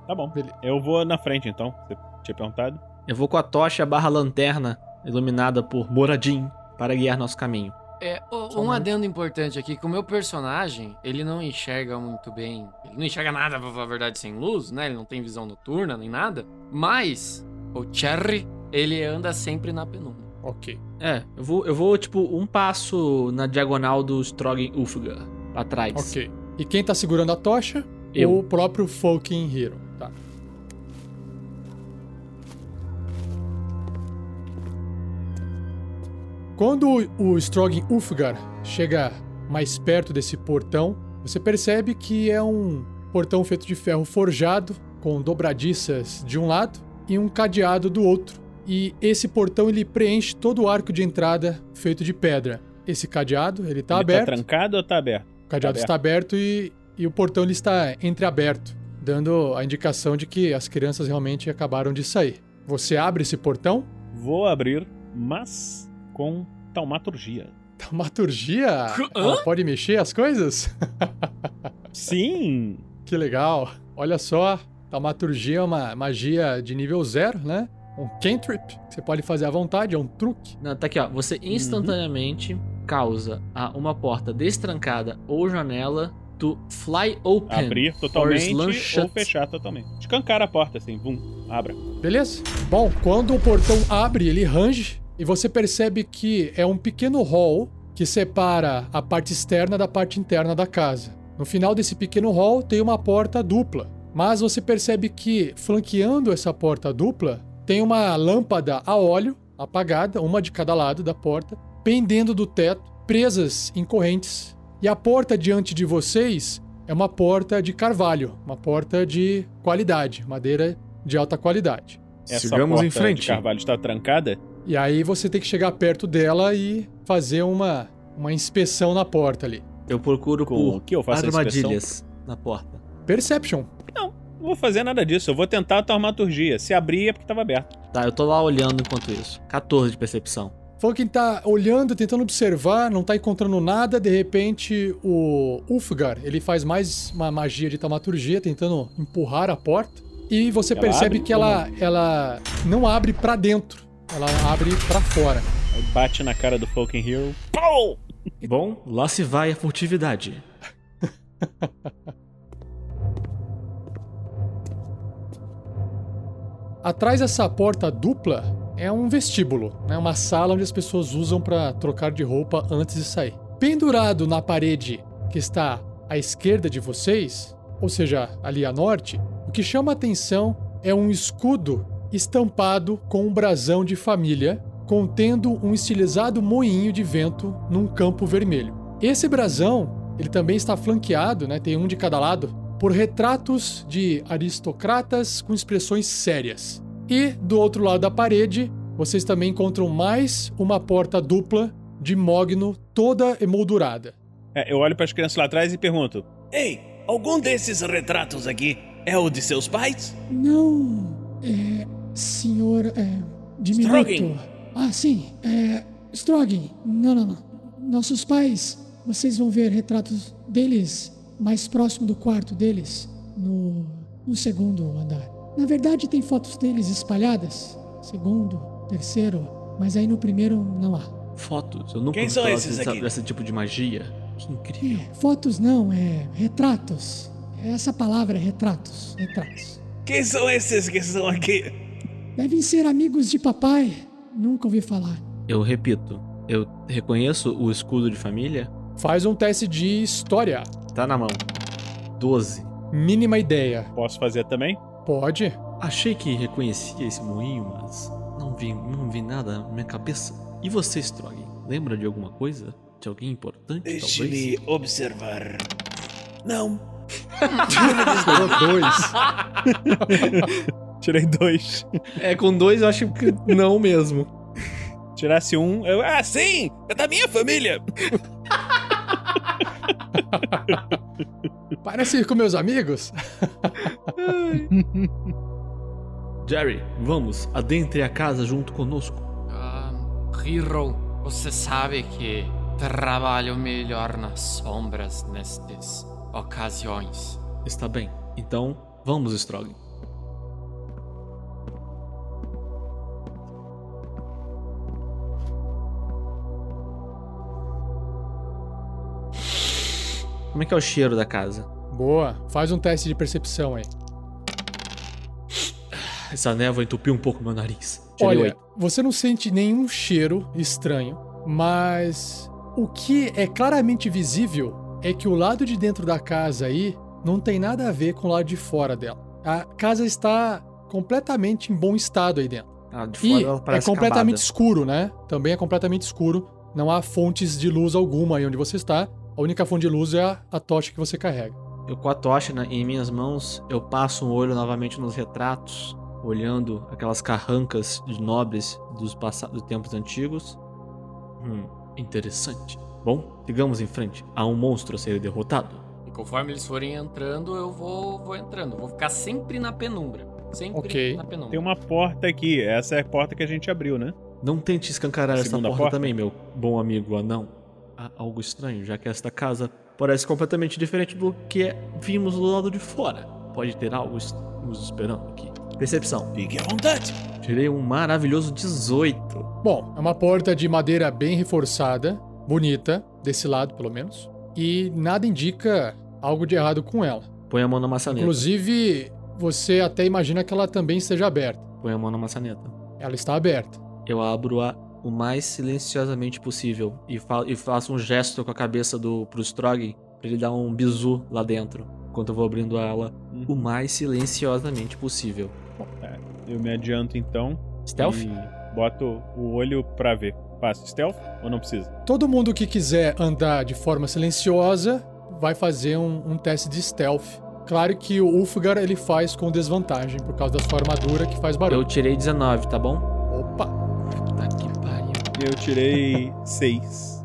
Tá bom. Beleza. Eu vou na frente então. Você tinha perguntado? Eu vou com a tocha barra lanterna iluminada por Moradin para guiar nosso caminho. É, o- um um adendo importante aqui, que o meu personagem, ele não enxerga muito bem. Ele não enxerga nada, pra falar a verdade, sem luz, né? Ele não tem visão noturna nem nada. Mas o Cherry, ele anda sempre na penumbra. Ok. É, eu vou, eu vou tipo um passo na diagonal do Strogan Ulfgar, pra trás. Ok. E quem tá segurando a tocha? Eu. O próprio Fucking Hero. Quando o Strogan Ulfgar chega mais perto desse portão, você percebe que é um portão feito de ferro forjado, com dobradiças de um lado e um cadeado do outro. E esse portão ele preenche todo o arco de entrada feito de pedra. Esse cadeado, ele tá Ele aberto. Tá trancado ou tá aberto? O cadeado Tá está aberto e, e o portão ele está entreaberto, dando a indicação de que as crianças realmente acabaram de sair. Você abre esse portão? Vou abrir, mas com taumaturgia. Taumaturgia? Hã? Ela pode mexer as coisas? Sim! que legal. Olha só, taumaturgia é uma magia de nível zero, né? Um cantrip que você pode fazer à vontade, é um truque. Não, tá aqui, ó. Você instantaneamente causa a uma porta destrancada ou janela to fly open. Abrir totalmente ou shut. fechar totalmente. Escancar a porta assim, vum, abra. Beleza? Bom, quando o portão abre, ele range e você percebe que é um pequeno hall que separa a parte externa da parte interna da casa. No final desse pequeno hall tem uma porta dupla, Mas você percebe que, flanqueando essa porta dupla, tem uma lâmpada a óleo apagada, uma de cada lado da porta, pendendo do teto, presas em correntes. E a porta diante de vocês é uma porta de carvalho, uma porta de qualidade, madeira de alta qualidade. Essa Sigamos porta em frente. de carvalho está trancada? E aí você tem que chegar perto dela e fazer uma, uma inspeção na porta ali. Eu procuro Com por o que eu faço armadilhas na porta. Perception. Não vou fazer nada disso. Eu vou tentar a taumaturgia. Se abrir é porque estava aberto. Tá, eu tô lá olhando enquanto isso. 14 de percepção. Falken tá olhando, tentando observar, não tá encontrando nada. De repente, o Ulfgar, ele faz mais uma magia de taumaturgia, tentando empurrar a porta. E você Ela percebe abre que ela, ela não abre pra dentro, ela abre pra fora. Aí bate na cara do Falcon Hero. Pau! Bom, lá se vai a furtividade. Atrás dessa porta dupla é um vestíbulo, né? uma sala onde as pessoas usam para trocar de roupa antes de sair. Pendurado na parede que está à esquerda de vocês, ou seja, ali a norte, o que chama a atenção é um escudo estampado com um brasão de família, contendo um estilizado moinho de vento num campo vermelho. Esse brasão, ele também está flanqueado, né? tem um de cada lado, por retratos de aristocratas com expressões sérias. E do outro lado da parede, vocês também encontram mais uma porta dupla de mogno toda emoldurada. É, eu olho para as crianças lá atrás e pergunto: Ei, algum desses retratos aqui é o de seus pais? Não. É. Senhor. É. Diminuto. Strogan. Ah, sim. É. Strogan. Não, não, não. Nossos pais, vocês vão ver retratos deles mais próximo do quarto deles, no, no segundo andar. Na verdade, tem fotos deles espalhadas. Segundo, terceiro, mas aí no primeiro não há. Fotos. Eu nunca Quem são esses dessa- aqui? desse tipo de magia. Que incrível. É, fotos não, é retratos. Essa palavra é retratos. Retratos. Quem são esses que estão aqui? Devem ser amigos de papai. Nunca ouvi falar. Eu repito, eu reconheço o escudo de família. Faz um teste de história. Tá na mão. 12. Mínima ideia. Posso fazer também? Pode? Achei que reconhecia esse moinho, mas não vi, não vi nada na minha cabeça. E você, Strog? Lembra de alguma coisa? De alguém importante? Deixe-me observar. Não. Dois. Tirei dois. É, com dois eu acho que não mesmo. Tirasse um, eu. Ah, sim! É da minha família! Parece com meus amigos. Jerry, vamos, adentre a casa junto conosco. Ah, Hero, você sabe que trabalho melhor nas sombras nestas ocasiões. Está bem. Então, vamos, Strog. Como é que é o cheiro da casa? Boa. Faz um teste de percepção aí. Essa névoa entupiu um pouco meu nariz. Tirei Olha, oito. você não sente nenhum cheiro estranho, mas o que é claramente visível é que o lado de dentro da casa aí não tem nada a ver com o lado de fora dela. A casa está completamente em bom estado aí dentro. Ah, de E fora ela é completamente acabada. escuro, né? Também é completamente escuro. Não há fontes de luz alguma aí onde você está. A única fonte de luz é a, a tocha que você carrega. Eu com a tocha na- em minhas mãos, eu passo um olho novamente nos retratos, olhando aquelas carrancas de nobres dos, passa- dos tempos antigos. Hum, interessante. Bom, sigamos em frente. Há um monstro a ser derrotado. E conforme eles forem entrando, eu vou, vou entrando. Vou ficar sempre na penumbra. Sempre Ok. na penumbra. Tem uma porta aqui. Essa é a porta que a gente abriu, né? Não tente escancarar essa porta, porta? também, meu bom amigo anão. Há algo estranho, já que esta casa parece completamente diferente do que vimos do lado de fora. Pode ter algo nos esperando aqui. Percepção. Fique à vontade. Tirei um maravilhoso 18. Bom, é uma porta de madeira bem reforçada, bonita, desse lado pelo menos, e nada indica algo de errado com ela. Põe a mão na maçaneta. Inclusive, você até imagina que ela também esteja aberta. Põe a mão na maçaneta. Ela está aberta. Eu abro-a o mais silenciosamente possível e, fa e faço um gesto com a cabeça do pro Strog pra ele dar um bizu lá dentro. enquanto eu vou abrindo ela o mais silenciosamente possível. É, eu me adianto então. Stealth? E boto o olho pra ver. Faço stealth ou não precisa? Todo mundo que quiser andar de forma silenciosa vai fazer um, um teste de stealth. Claro que o Ulfgar ele faz com desvantagem por causa da sua armadura que faz Eu barulho. tirei 19, tá bom? Eu tirei 6.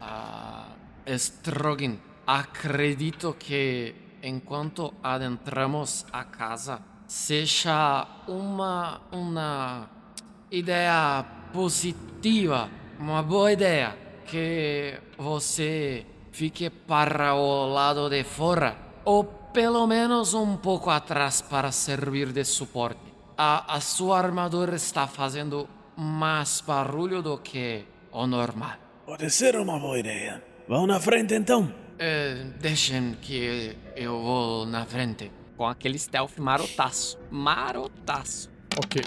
Ah, Strogin, acredito que enquanto adentramos a casa, seja uma, uma ideia positiva, uma boa ideia, que você fique para o lado de fora, ou pelo menos um pouco atrás para servir de suporte. A, a sua armadura está fazendo mais barulho do que o normal. Pode ser uma boa ideia. Vão na frente então. É, deixem que eu vou na frente. Com aquele stealth marotaço. Marotaço. Ok.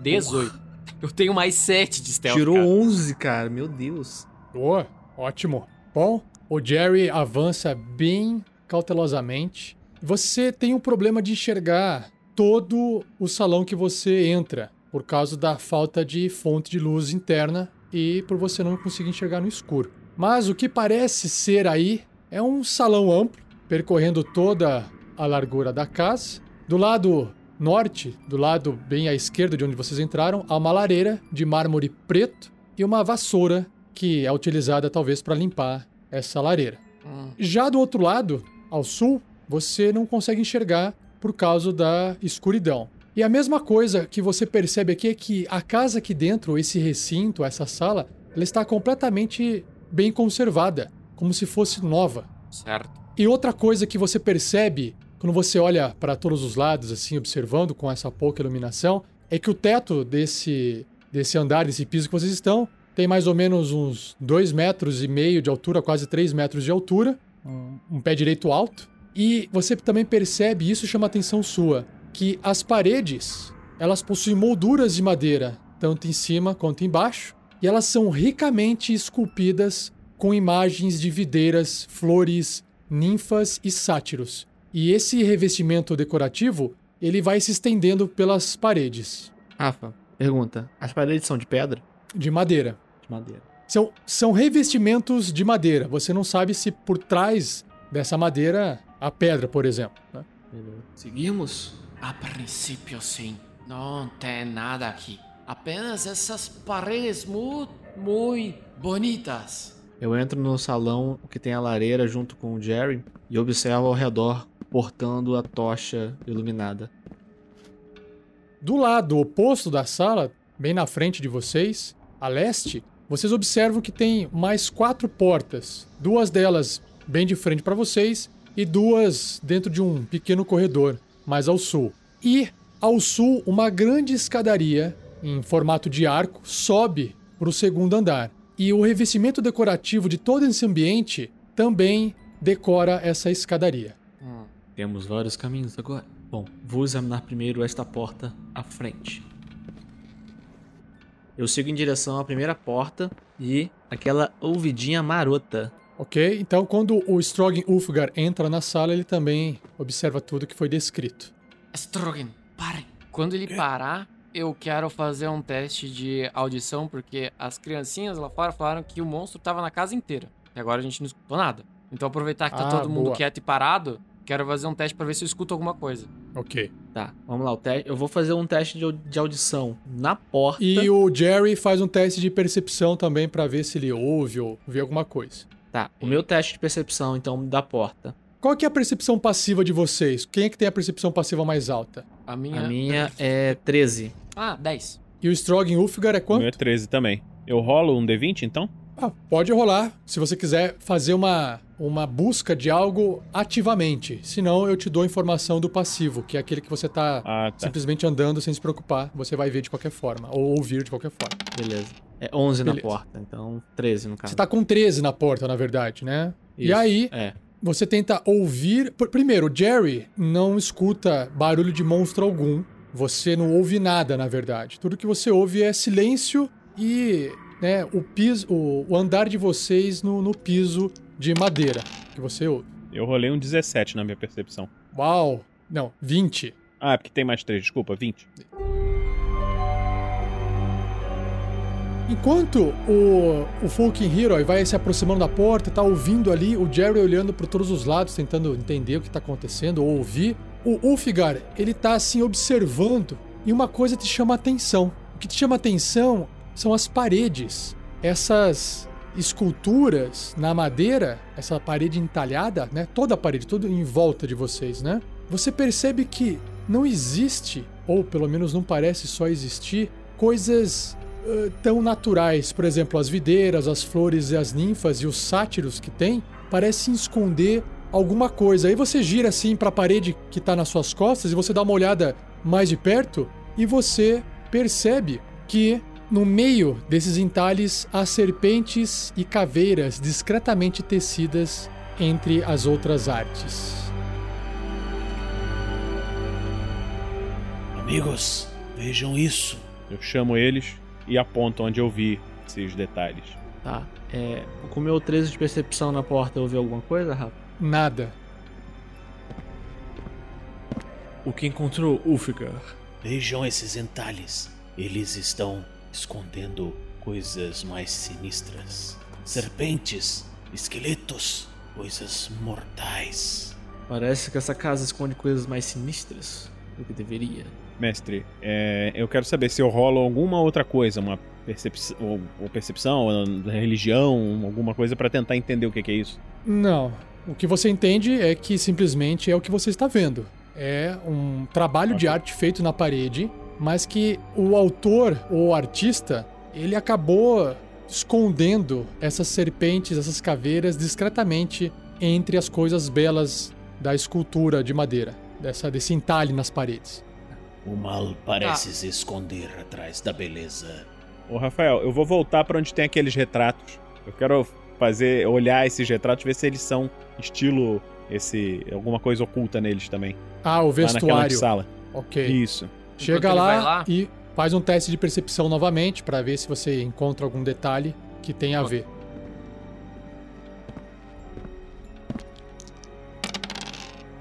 18. Eu tenho mais 7 de stealth. Tirou cara. 11, cara. Meu Deus. Boa, ótimo. Bom, o Jerry avança bem cautelosamente. Você tem um problema de enxergar todo o salão que você entra, por causa da falta de fonte de luz interna e por você não conseguir enxergar no escuro. Mas o que parece ser aí é um salão amplo, percorrendo toda a largura da casa. Do lado norte, do lado bem à esquerda de onde vocês entraram, há uma lareira de mármore preto e uma vassoura que é utilizada talvez para limpar essa lareira. Hum. Já do outro lado, ao sul, você não consegue enxergar por causa da escuridão. E a mesma coisa que você percebe aqui é que a casa aqui dentro, esse recinto, essa sala, ela está completamente bem conservada, como se fosse nova. Certo. E outra coisa que você percebe quando você olha para todos os lados, assim, observando com essa pouca iluminação, é que o teto desse, desse andar, desse piso que vocês estão, tem mais ou menos uns 2 metros e meio de altura, quase 3 metros de altura, um, um pé direito alto. E você também percebe, isso chama a atenção sua, que as paredes, elas possuem molduras de madeira, tanto em cima quanto embaixo, e elas são ricamente esculpidas com imagens de videiras, flores, ninfas e sátiros. E esse revestimento decorativo, ele vai se estendendo pelas paredes, Rafa, pergunta. As paredes são de pedra? de madeira. De madeira. São, são revestimentos de madeira. Você não sabe se por trás dessa madeira há pedra, por exemplo. né? Seguimos? A princípio, sim. Não tem nada aqui. Apenas essas paredes muito, muito bonitas. Eu entro no salão que tem a lareira junto com o Jerry e observo ao redor, portando a tocha iluminada. Do lado oposto da sala, bem na frente de vocês, a leste, vocês observam que tem mais quatro portas. Duas delas bem de frente para vocês e duas dentro de um pequeno corredor, mais ao sul. E ao sul, uma grande escadaria em formato de arco sobe para o segundo andar. E o revestimento decorativo de todo esse ambiente também decora essa escadaria. Hum. Temos vários caminhos agora. Bom, vou examinar primeiro esta porta à frente. Eu sigo em direção à primeira porta e aquela ouvidinha marota. Ok? Então, quando o Strogan Ulfgar entra na sala, ele também observa tudo que foi descrito. Strogan, pare. Quando ele parar, eu quero fazer um teste de audição, porque as criancinhas lá fora falaram que o monstro tava na casa inteira. E agora a gente não escutou nada. Então, aproveitar que tá Ah, todo mundo boa. quieto e parado, quero fazer um teste pra ver se eu escuto alguma coisa. Ok. Tá, vamos lá. O te... Eu vou fazer um teste de, de audição na porta. E o Jerry faz um teste de percepção também pra ver se ele ouve ou vê alguma coisa. Tá, o meu teste de percepção, então, da porta. Qual que é a percepção passiva de vocês? Quem é que tem a percepção passiva mais alta? A minha. A minha é 13. Ah, 10. E o Strogan Ulfgar é O quanto? meu é 13 também. Eu rolo um D20 então? Ah, pode rolar, se você quiser fazer uma, uma busca de algo ativamente. Senão, eu te dou informação do passivo, que é aquele que você tá Ah, tá. simplesmente andando sem se preocupar. Você vai ver de qualquer forma, ou ouvir de qualquer forma. Beleza. É 11 Beleza. na porta, então 13 no caso. Você tá com 13 na porta, na verdade, né? E Isso, aí, É. Você tenta ouvir. pr- Primeiro, Jerry não escuta barulho de monstro algum. Você não ouve nada, na verdade. Tudo que você ouve é silêncio e né, o, piso, o, o andar de vocês no, no piso de madeira que você ouve. Eu rolei um 17 na minha percepção. Uau! Não, 20. Ah, é porque tem mais 3, desculpa, 20. Enquanto o, o Fucking Hero vai se aproximando da porta, tá ouvindo ali o Jerry olhando por todos os lados, tentando entender o que tá acontecendo ou ouvir, o Ulfigar, ele tá assim observando e uma coisa te chama a atenção. O que te chama a atenção são as paredes. Essas esculturas na madeira, essa parede entalhada, né? Toda a parede, tudo em volta de vocês, né? Você percebe que não existe, ou pelo menos não parece só existir, coisas uh, tão naturais. Por exemplo, as videiras, as flores e as ninfas e os sátiros que tem parecem esconder alguma coisa. Aí você gira assim para a parede que tá nas suas costas e você dá uma olhada mais de perto e você percebe que no meio desses entalhes há serpentes e caveiras discretamente tecidas entre as outras artes. Amigos, vejam isso. Eu chamo eles e aponto onde eu vi esses detalhes. Tá. É, com o meu 13 de percepção na porta, eu vi alguma coisa, Rafa? Nada. O que encontrou Ulfigar? Vejam esses entalhes. Eles estão escondendo coisas mais sinistras. Serpentes, esqueletos, coisas mortais. Parece que essa casa esconde coisas mais sinistras do que deveria. Mestre, é, eu quero saber se eu rolo alguma outra coisa, uma percepção, ou, ou percepção, ou religião, alguma coisa pra tentar entender o que, que é isso. Não. O que você entende é que simplesmente é o que você está vendo. É um trabalho de arte feito na parede, mas que o autor ou o artista, ele acabou escondendo essas serpentes, essas caveiras discretamente entre as coisas belas da escultura de madeira, dessa desse entalhe nas paredes. O mal parece se esconder atrás da beleza. Ô, Rafael, eu vou voltar pra onde tem aqueles retratos. Eu quero fazer, olhar esses retratos, ver se eles são estilo esse, alguma coisa oculta neles também. Ah, o Lá naquela vestuário. sala. Ok. Isso. Chega lá, lá- e faz um teste de percepção novamente pra ver se você encontra algum detalhe que tenha a ver.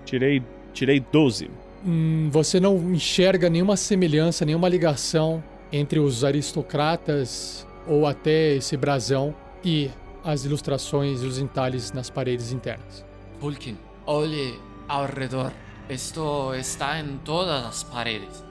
Tirei, tirei 12. Hum, você não enxerga nenhuma semelhança, nenhuma ligação entre os aristocratas ou até esse brasão e as ilustrações e os entalhes nas paredes internas. Vulkin, olhe ao redor. Isto está em todas as paredes.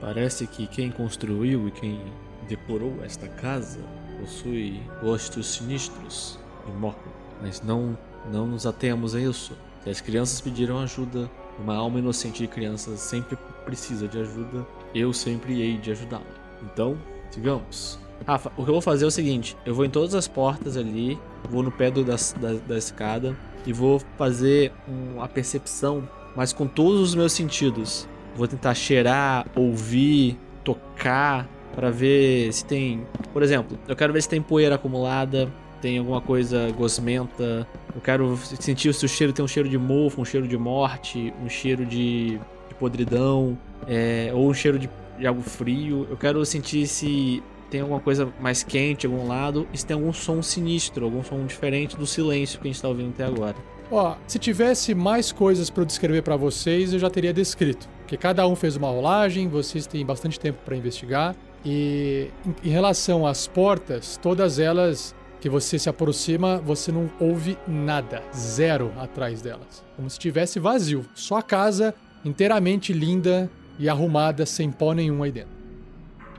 Parece que quem construiu e quem decorou esta casa possui gostos sinistros e mortos. Mas não, não nos atemos a isso. Se as crianças pediram ajuda, uma alma inocente de criança sempre precisa de ajuda, eu sempre hei de ajudá-la. Então, sigamos. Rafa, o que eu vou fazer é o seguinte: eu vou em todas as portas ali, vou no pé do, da, da, da escada e vou fazer uma percepção, mas com todos os meus sentidos. Vou tentar cheirar, ouvir, tocar, para ver se tem. Por exemplo, eu quero ver se tem poeira acumulada, tem alguma coisa gosmenta. Eu quero sentir se o cheiro tem um cheiro de mofo, um cheiro de morte, um cheiro de, de podridão, é, ou um cheiro de, de algo frio. Eu quero sentir se tem alguma coisa mais quente algum lado e se tem algum som sinistro, algum som diferente do silêncio que a gente tá ouvindo até agora. Ó, se tivesse mais coisas pra eu descrever pra vocês, eu já teria descrito. Porque cada um fez uma rolagem, vocês têm bastante tempo pra investigar. E em, relação às portas, todas elas que você se aproxima, você não ouve nada, zero atrás delas. Como se estivesse vazio, só a casa inteiramente linda e arrumada, sem pó nenhum aí dentro.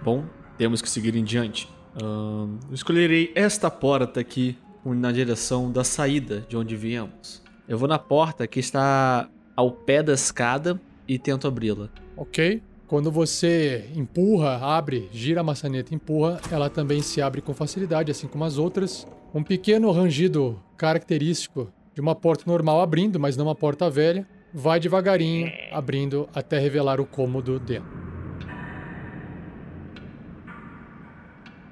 Bom, temos que seguir em diante. Ahn, eu escolherei esta porta aqui na direção da saída de onde viemos. Eu vou na porta que está ao pé da escada e tento abri-la. Ok? Quando você empurra, abre, gira a maçaneta e empurra, ela também se abre com facilidade, assim como as outras. Um pequeno rangido característico de uma porta normal abrindo, mas não uma porta velha, vai devagarinho abrindo até revelar o cômodo dentro.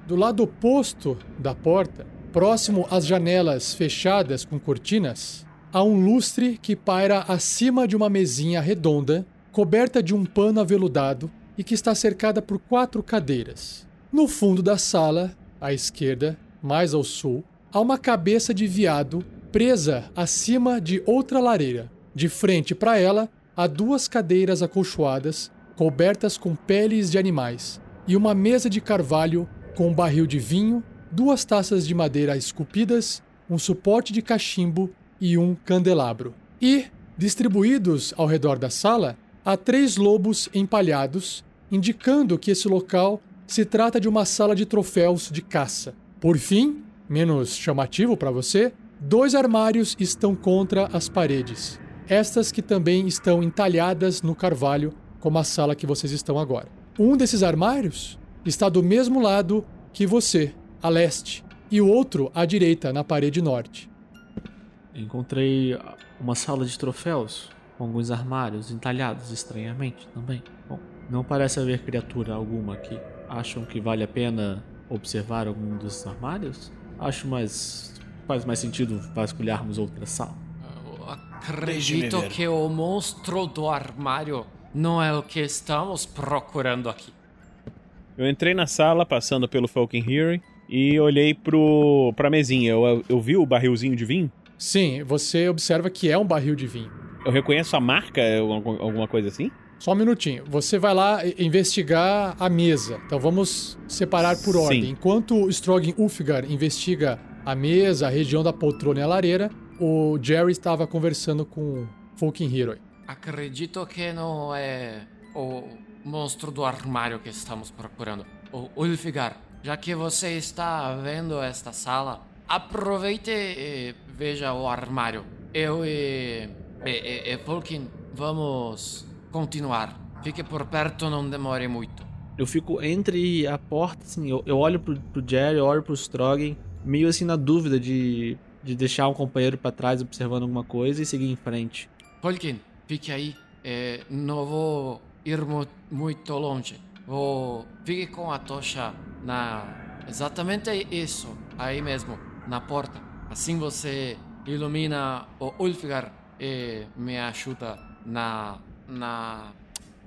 Do lado oposto da porta, próximo às janelas fechadas com cortinas, há um lustre que paira acima de uma mesinha redonda, coberta de um pano aveludado e que está cercada por quatro cadeiras. No fundo da sala, à esquerda, mais ao sul, há uma cabeça de veado presa acima de outra lareira. De frente para ela, há duas cadeiras acolchoadas, cobertas com peles de animais, e uma mesa de carvalho com um barril de vinho, duas taças de madeira esculpidas, um suporte de cachimbo e um candelabro. E, distribuídos ao redor da sala, há três lobos empalhados, indicando que esse local se trata de uma sala de troféus de caça. Por fim, menos chamativo para você, dois armários estão contra as paredes. Estas que também estão entalhadas no carvalho, como a sala que vocês estão agora. Um desses armários está do mesmo lado que você, a leste, e o outro à direita, na parede norte. Encontrei uma sala de troféus com alguns armários entalhados estranhamente também. Bom, não parece haver criatura alguma aqui. Acham que vale a pena observar algum dos armários? Acho mais faz mais sentido vasculharmos outra sala. Eu acredito que o monstro do armário não é o que estamos procurando aqui. Eu entrei na sala, passando pelo Falcon Hearing, e olhei pro, pra mesinha. Eu, eu vi o barrilzinho de vinho? Sim, você observa que é um barril de vinho. Eu reconheço a marca, alguma coisa assim? Só um minutinho. Você vai lá investigar a mesa. Então vamos separar por Sim. ordem. Enquanto o Strogan Ulfgar investiga a mesa, a região da poltrona e a lareira, o Jerry estava conversando com o Falcon Hero. Acredito que não é o monstro do armário que estamos procurando. O Ulfigar, já que você está vendo esta sala, aproveite e veja o armário. Eu e, e, e, Fulkin vamos continuar. Fique por perto, não demore muito. Eu fico entre a porta, assim, eu, eu olho pro, pro Jerry, eu olho pro Strogan, meio assim na dúvida de, de deixar um companheiro pra trás observando alguma coisa e seguir em frente. Fulkin, fique aí. É, não vou ir mu muito longe. Vou. Fique com a tocha na. Exatamente isso. Aí mesmo, na porta. Assim você ilumina o Ulfgar e me ajuda na. na.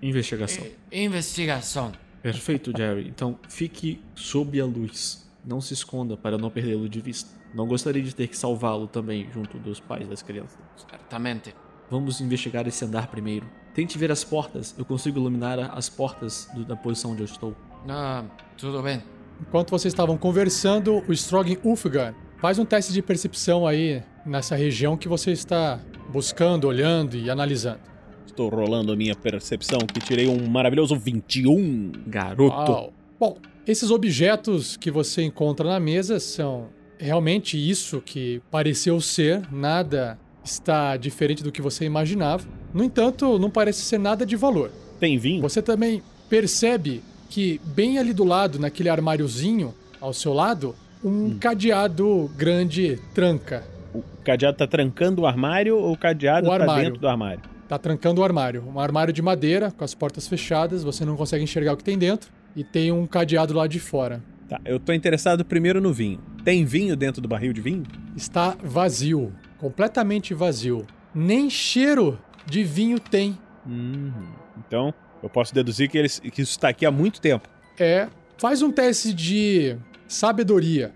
Investigação. eh, investigação. Perfeito, Jerry. Então fique sob a luz. Não se esconda para não perdê-lo de vista. Não gostaria de ter que salvá-lo também junto dos pais das crianças. Certamente. Vamos investigar esse andar primeiro. Tente ver as portas. Eu consigo iluminar as portas do- da posição onde eu estou. Ah, tudo bem. Enquanto vocês estavam conversando, o Strogan Ulfgar faz um teste de percepção aí nessa região que você está buscando, olhando e analisando. Estou rolando a minha percepção, que tirei um maravilhoso 21. Garoto. Uau. Bom, esses objetos que você encontra na mesa são realmente isso que pareceu ser, nada está diferente do que você imaginava. No entanto, não parece ser nada de valor. Tem vinho? Você também percebe que bem ali do lado, naquele armáriozinho ao seu lado, um cadeado grande tranca. O cadeado tá trancando o armário ou o cadeado O tá armário. dentro do armário? Tá trancando o armário. Um armário de madeira, com as portas fechadas, você não consegue enxergar o que tem dentro. E tem um cadeado lá de fora. Tá, eu tô interessado primeiro no vinho. Tem vinho dentro do barril de vinho? Está vazio. Completamente vazio. Nem cheiro de vinho tem. Hum, então, eu posso deduzir que, eles, que isso tá aqui há muito tempo. É. Faz um teste de sabedoria.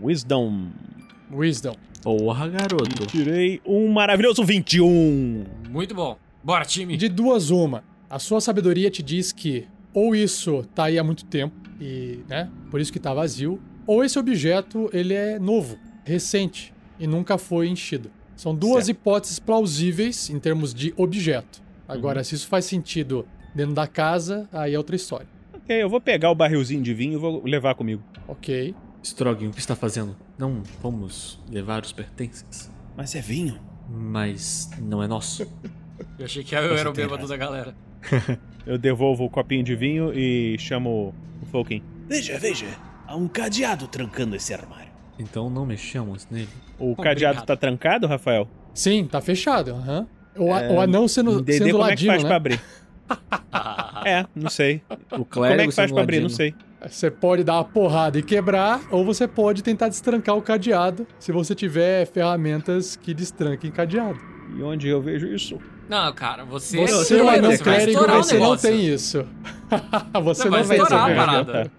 Wisdom. Wisdom. Porra, garoto. Tirei um maravilhoso 21. Muito bom. Bora, time. De duas, uma. A sua sabedoria te diz que ou isso tá aí há muito tempo, e, né, por isso que tá vazio, ou esse objeto, ele é novo, recente, e nunca foi enchido. São duas Certo. hipóteses plausíveis em termos de objeto. Agora, se isso faz sentido dentro da casa, aí é outra história. Ok, eu vou pegar o barrilzinho de vinho e vou levar comigo. Ok. Strogan, o que está fazendo? Não vamos levar os pertences. Mas é vinho. Mas não é nosso. Eu achei que eu era o bêbado da galera. Eu devolvo o copinho de vinho e chamo o Falken. Veja, veja. Há um cadeado trancando esse armário. Então não mexamos nele. O cadeado tá trancado, Rafael? Sim, tá fechado. aham. O, a- o anão sendo, Entender sendo como é que ladino, faz né? pra abrir. É, não sei. O Como clérigo é que faz pra abrir? Não sei. Você pode dar uma porrada e quebrar, ou você pode tentar destrancar o cadeado, se você tiver ferramentas que destranquem cadeado. E onde eu vejo isso? Não, cara, você, Você, é o clérigo, anão você vai clérigo, você não tem isso. você vai não tem essa estourar a parada.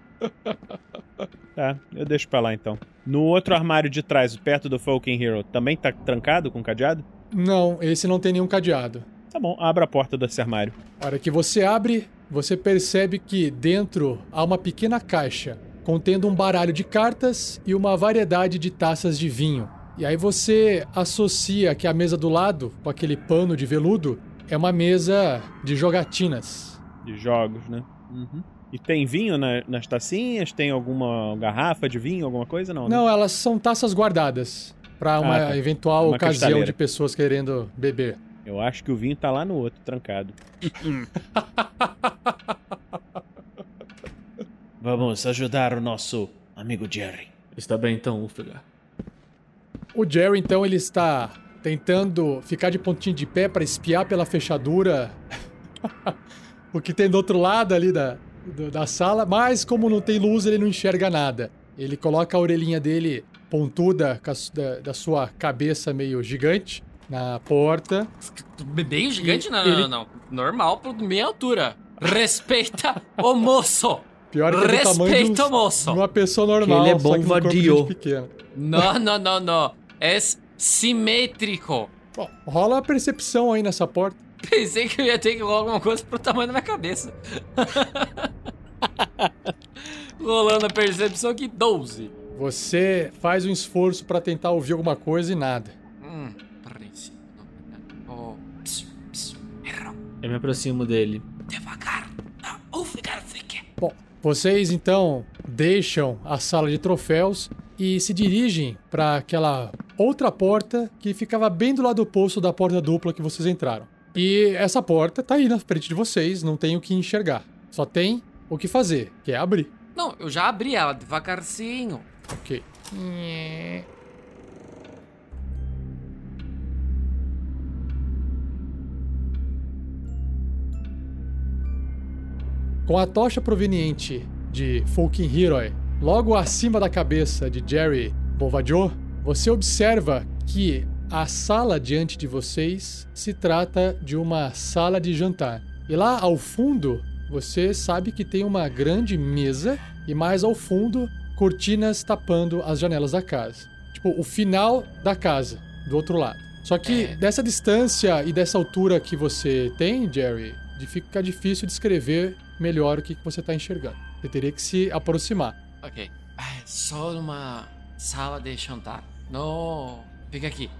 Tá, eu deixo pra lá então. No outro armário de trás, perto do Falcon Hero, também tá trancado com cadeado? Não, esse não tem nenhum cadeado. Tá bom, abra a porta desse armário. A hora que você abre, você percebe que dentro há uma pequena caixa contendo um baralho de cartas e uma variedade de taças de vinho. E aí você associa que a mesa do lado, com aquele pano de veludo, é uma mesa de jogatinas. De jogos, né? Uhum. E tem vinho na- nas tacinhas? Tem alguma garrafa de vinho, alguma coisa? Não, né? Não, elas são taças guardadas para uma Ah, tá. eventual Uma ocasião cristaleira. de pessoas querendo beber. Eu acho que o vinho tá lá no outro, trancado. Vamos ajudar o nosso amigo Jerry. Está bem então, Ulfgar. O Jerry, então, ele está tentando ficar de pontinho de pé para espiar pela fechadura o que tem do outro lado ali da, do- da sala, mas como não tem luz, ele não enxerga nada. Ele coloca a orelhinha dele pontuda com a su- da, da sua cabeça meio gigante na porta. Bem gigante? Não, Ele- não, não. Normal por minha altura. Respeita o moço. Pior que é do tamanho de, Respeita o um- moço. uma pessoa normal, ele é só que no corpo de bombardeou. Não, não, não, não. É simétrico. Bom, rola a percepção aí nessa porta. Pensei que eu ia ter que rolar alguma coisa pro tamanho da minha cabeça. Rolando a percepção aqui, 12. Você faz um esforço para tentar ouvir alguma coisa e nada. Eu me aproximo dele. Devagar. Ou ficar fique. Bom, vocês então deixam a sala de troféus e se dirigem para aquela outra porta que ficava bem do lado oposto da porta dupla que vocês entraram. E essa porta tá aí na frente de vocês, não tem o que enxergar. Só tem o que fazer, que é abrir. Não, eu já abri ela devagarzinho. Ok. Com a tocha proveniente de Fulkin Hero logo acima da cabeça de Jerry Bovadio, você observa que a sala diante de vocês se trata de uma sala de jantar. E lá ao fundo, você sabe que tem uma grande mesa e mais ao fundo, cortinas tapando as janelas da casa. Tipo, o final da casa, do outro lado. Só que É. dessa distância e dessa altura que você tem, Jerry, fica difícil descrever melhor o que que você está enxergando. Você teria que se aproximar. Ok. Ah, é só numa sala de jantar. Não. Fica aqui.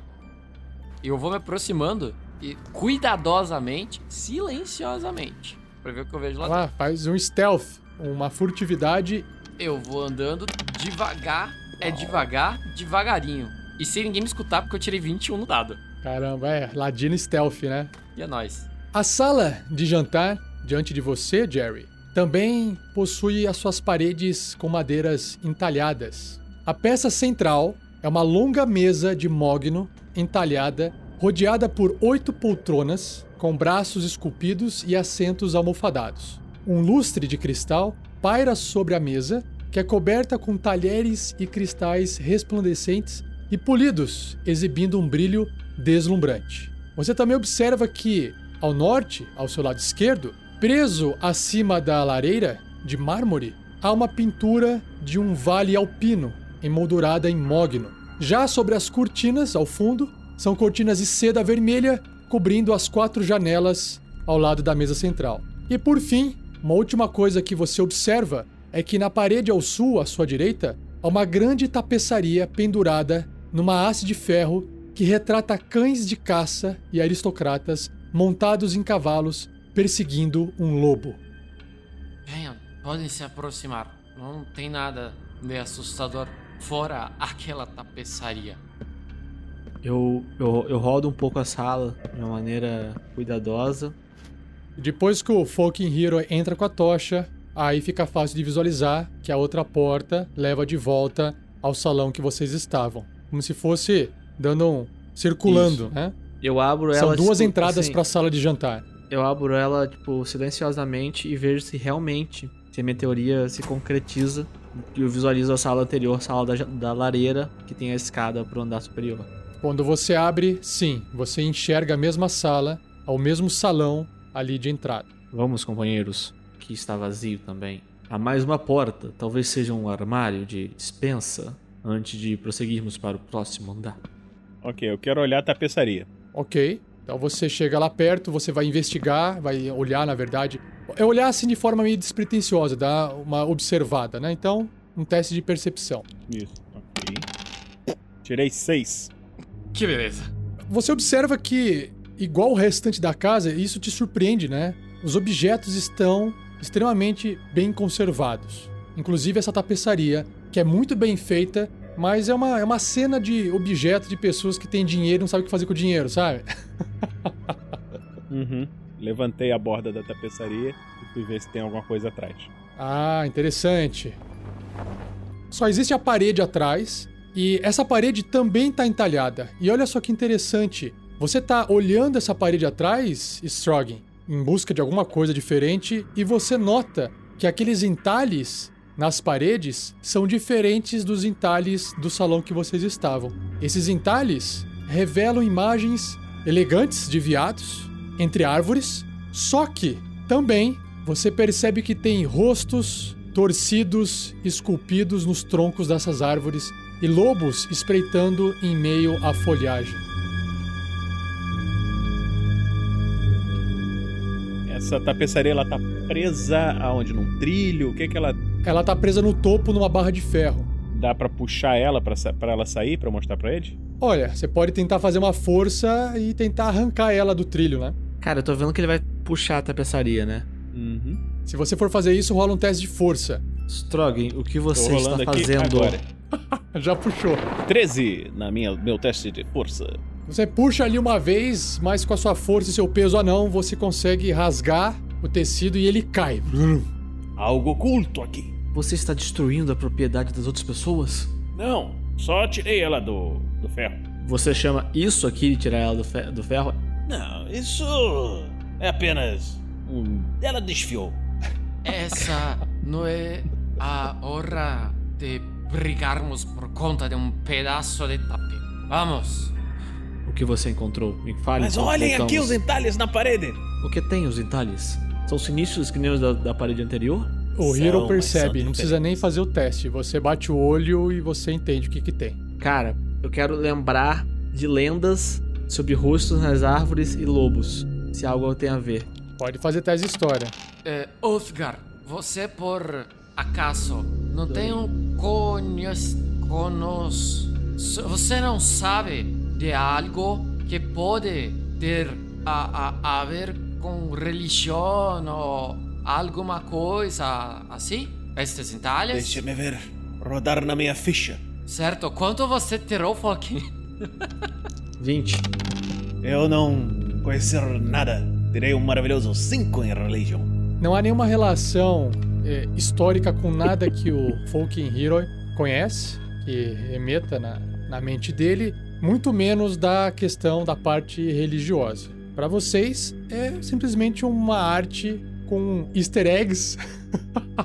Eu vou me aproximando e cuidadosamente, silenciosamente, pra ver o que eu vejo lá Lá, faz um stealth, uma furtividade. Eu vou andando devagar, é devagar, devagarinho. E sem ninguém me escutar, porque eu tirei 21 no dado. Caramba, é ladino stealth, né? E é nóis. A sala de jantar diante de você, Jerry, também possui as suas paredes com madeiras entalhadas. A peça central é uma longa mesa de mogno entalhada, rodeada por oito poltronas com braços esculpidos e assentos almofadados. Um lustre de cristal paira sobre a mesa, que é coberta com talheres e cristais resplandecentes e polidos, exibindo um brilho deslumbrante. Você também observa que, ao norte, ao seu lado esquerdo, preso acima da lareira de mármore, há uma pintura de um vale alpino, emoldurada em mogno. Já sobre as cortinas, ao fundo, são cortinas de seda vermelha cobrindo as quatro janelas ao lado da mesa central. E por fim, uma última coisa que você observa é que na parede ao sul, à sua direita, há uma grande tapeçaria pendurada numa haste de ferro que retrata cães de caça e aristocratas montados em cavalos perseguindo um lobo. Venham, podem se aproximar. Não tem nada de assustador fora aquela tapeçaria. Eu, eu, eu rodo um pouco a sala de uma maneira cuidadosa. Depois que o Fucking Hero entra com a tocha, aí fica fácil de visualizar que a outra porta leva de volta ao salão que vocês estavam. Como se fosse dando um. circulando, Isso. né? Eu abro São ela. duas tipo, entradas assim, para a sala de jantar. Eu abro ela, tipo, silenciosamente e vejo se realmente, se a minha teoria se concretiza. E eu visualizo a sala anterior, a sala da, da lareira, que tem a escada pro andar superior. Quando você abre, sim, você enxerga a mesma sala, ao mesmo salão ali de entrada. Vamos, companheiros, que está vazio também. Há mais uma porta, talvez seja um armário de dispensa, antes de prosseguirmos para o próximo andar. Ok, eu quero olhar a tapeçaria. Ok. Então você chega lá perto, você vai investigar, vai olhar, na verdade. É olhar assim de forma meio despretensiosa, dar uma observada, né? Então, um teste de percepção. Isso, ok. Tirei seis. Que beleza. Você observa que, igual o restante da casa, isso te surpreende, né? Os objetos estão extremamente bem conservados. Inclusive essa tapeçaria, que é muito bem feita, mas é uma, é uma cena de objetos de pessoas que têm dinheiro e não sabem o que fazer com o dinheiro, sabe? Uhum. Levantei a borda da tapeçaria e fui ver se tem alguma coisa atrás. Ah, interessante. Só existe a parede atrás e essa parede também está entalhada. E olha só que interessante. Você tá olhando essa parede atrás, Strogan, em busca de alguma coisa diferente e você nota que aqueles entalhes nas paredes são diferentes dos entalhes do salão que vocês estavam. Esses entalhes revelam imagens elegantes de viados entre árvores, só que também você percebe que tem rostos torcidos esculpidos nos troncos dessas árvores e lobos espreitando em meio à folhagem. Essa tapeçaria ela tá presa aonde? Num trilho? O que que ela Ela tá presa no topo numa barra de ferro. dá pra puxar ela pra ela sair pra mostrar pra ele? Olha, você pode tentar fazer uma força e tentar arrancar ela do trilho, né? Cara, eu tô vendo que ele vai puxar a tapeçaria, né? Uhum. Se você for fazer isso, rola um teste de força. Strogan, o que você está fazendo? agora. Já puxou. 13 na minha meu teste de força. Você puxa ali uma vez, mas com a sua força e seu peso anão, você consegue rasgar o tecido e ele cai. Algo oculto aqui. Você está destruindo a propriedade das outras pessoas? Não, só tirei ela do, do ferro. Você chama isso aqui de tirar ela do, fe- do ferro? Não, isso é apenas um. Ela desfiou. Essa não é a hora de brigarmos por conta de um pedaço de tapete. Vamos. O que você encontrou? Me fale. Mas olhem aqui os voltamos. entalhes na parede. O que tem os entalhes? São sinistros que nem os da, da parede anterior? O Hero percebe, não precisa nem fazer o teste. Você bate o olho e você entende o que, que tem. Cara, eu quero lembrar de lendas sobre rostos nas árvores e lobos. Se algo tem a ver. Pode fazer teste de história. É, Ulfgar, você por acaso não tem um conhec... conos... Você não sabe de algo que pode ter a, a, a ver com religião ou alguma coisa assim? Estes entalhes? Deixa-me ver. Rodar na minha ficha. Certo, quanto você tirou, Falkin? 20. Eu não conhecer nada. Terei um maravilhoso 5 em religion. Não há nenhuma relação é, histórica com nada que o Folkin Hero conhece, que remeta na, na mente dele, muito menos da questão da parte religiosa. Para vocês, é simplesmente uma arte com easter eggs,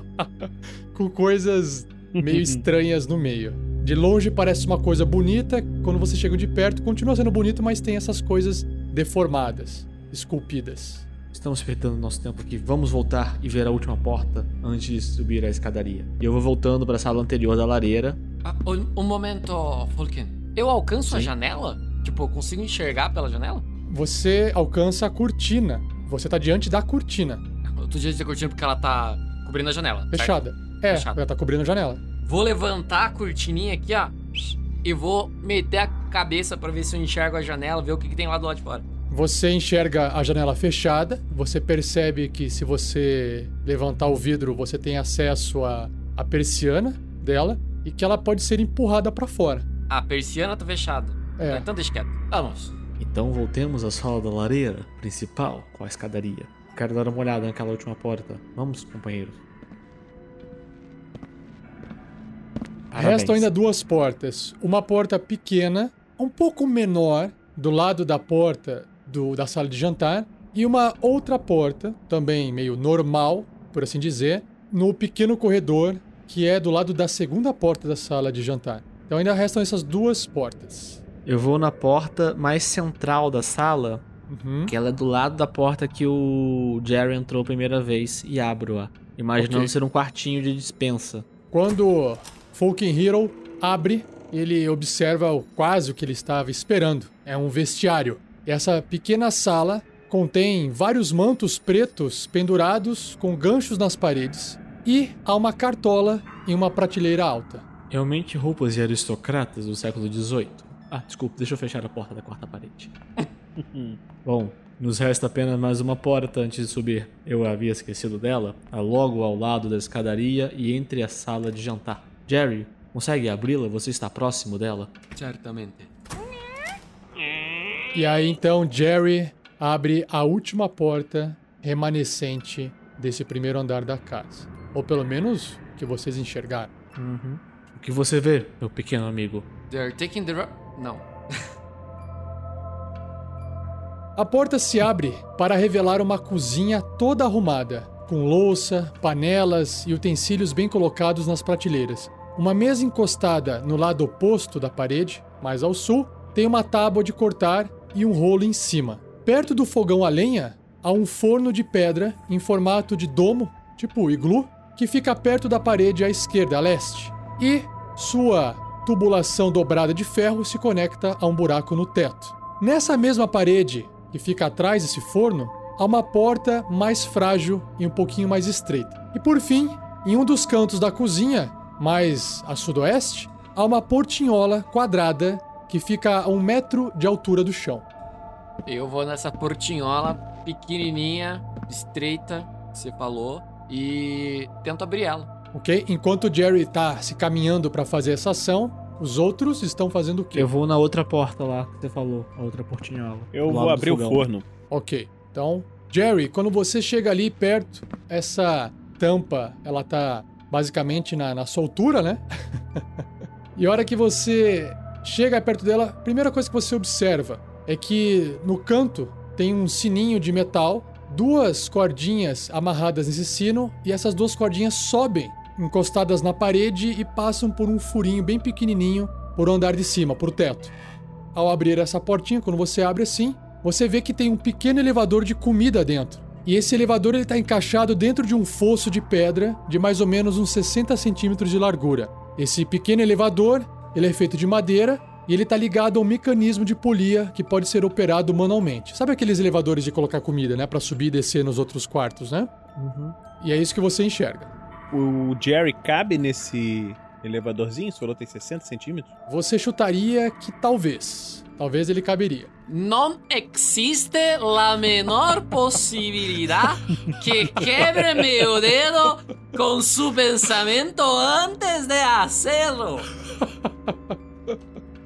com coisas meio estranhas no meio. De longe parece uma coisa bonita, quando você chega de perto continua sendo bonito, mas tem essas coisas deformadas, esculpidas. Estamos perdendo nosso tempo aqui. Vamos voltar e ver a última porta antes de subir a escadaria. E eu vou voltando para a sala anterior da lareira. Ah, um, um momento, Falkin. Eu alcanço a Sim. janela? Tipo, eu consigo enxergar pela janela? Você alcança a cortina. Você tá diante da cortina, Tô diante da cortina porque ela tá cobrindo a janela. certo? fechada. É, Fechada. ela tá cobrindo a janela. Vou levantar a cortininha aqui, ó. E vou meter a cabeça pra ver se eu enxergo a janela, ver o que, que tem lá do lado de fora. Você enxerga a janela fechada, você percebe que se você levantar o vidro, você tem acesso à, à persiana dela e que ela pode ser empurrada pra fora. A persiana tá fechada. É. Então deixa quieto. Vamos. Então voltemos à sala da lareira principal com a escadaria. Quero dar uma olhada naquela última porta. Vamos, companheiros. Parabéns. Restam ainda duas portas. Uma porta pequena, um pouco menor, do lado da porta do- da sala de jantar, e uma outra porta, também meio normal, por assim dizer, no pequeno corredor que é do lado da segunda porta da sala de jantar. Então ainda restam essas duas portas. Eu vou na porta mais central da sala, Uhum. que ela é do lado da porta que o Jerry entrou a primeira vez, e abro-a, imaginando Ok. ser um quartinho de dispensa. Quando Falcon Hero abre, ele observa o- quase o que ele estava esperando. É um vestiário. E essa pequena sala contém vários mantos pretos pendurados com ganchos nas paredes. E há uma cartola em uma prateleira alta. Realmente roupas de aristocratas do século XVIII. Ah, desculpa, deixa eu fechar a porta da quarta parede. Bom, nos resta apenas mais uma porta antes de subir. Eu havia esquecido dela, logo ao lado da escadaria e entre a sala de jantar. Jerry, consegue abri-la? Você está próximo dela? Certamente. E aí então Jerry abre a última porta remanescente desse primeiro andar da casa. Ou pelo menos que vocês enxergaram. O que você vê, meu pequeno amigo? They're taking the... ro- Não. A porta se abre para revelar uma cozinha toda arrumada, com louça, panelas e utensílios bem colocados nas prateleiras. Uma mesa encostada no lado oposto da parede, mais ao sul, tem uma tábua de cortar e um rolo em cima. Perto do fogão a lenha, há um forno de pedra em formato de domo, tipo iglu, que fica perto da parede à esquerda, a leste. E sua tubulação dobrada de ferro se conecta a um buraco no teto. Nessa mesma parede, que fica atrás desse forno, há uma porta mais frágil e um pouquinho mais estreita. E por fim, em um dos cantos da cozinha, mais a sudoeste, há uma portinhola quadrada que fica a um metro de altura do chão. Eu vou nessa portinhola pequenininha, estreita, que você falou, e tento abrir ela. Ok? Enquanto o Jerry está se caminhando para fazer essa ação, os outros estão fazendo o quê? Eu vou na outra porta lá que você falou, a outra portinhola. Eu vou abrir o forno. Ok. Então, Jerry, quando você chega ali perto, essa tampa, ela tá basicamente na, na soltura, né? e a hora que você chega perto dela, a primeira coisa que você observa é que no canto tem um sininho de metal, duas cordinhas amarradas nesse sino, e essas duas cordinhas sobem, encostadas na parede e passam por um furinho bem pequenininho por o andar de cima, por teto. Ao abrir essa portinha, quando você abre assim, você vê que tem um pequeno elevador de comida dentro. E esse elevador está encaixado dentro de um fosso de pedra de mais ou menos uns 60 centímetros de largura. Esse pequeno elevador ele é feito de madeira e ele está ligado a um mecanismo de polia que pode ser operado manualmente. Sabe aqueles elevadores de colocar comida, né, para subir e descer nos outros quartos, né? E é isso que você enxerga. O Jerry cabe nesse elevadorzinho? Você falou que tem 60 centímetros? Você chutaria que talvez, talvez ele caberia. Não existe la menor posibilidad que quebre meu dedo con su pensamiento antes de hacerlo.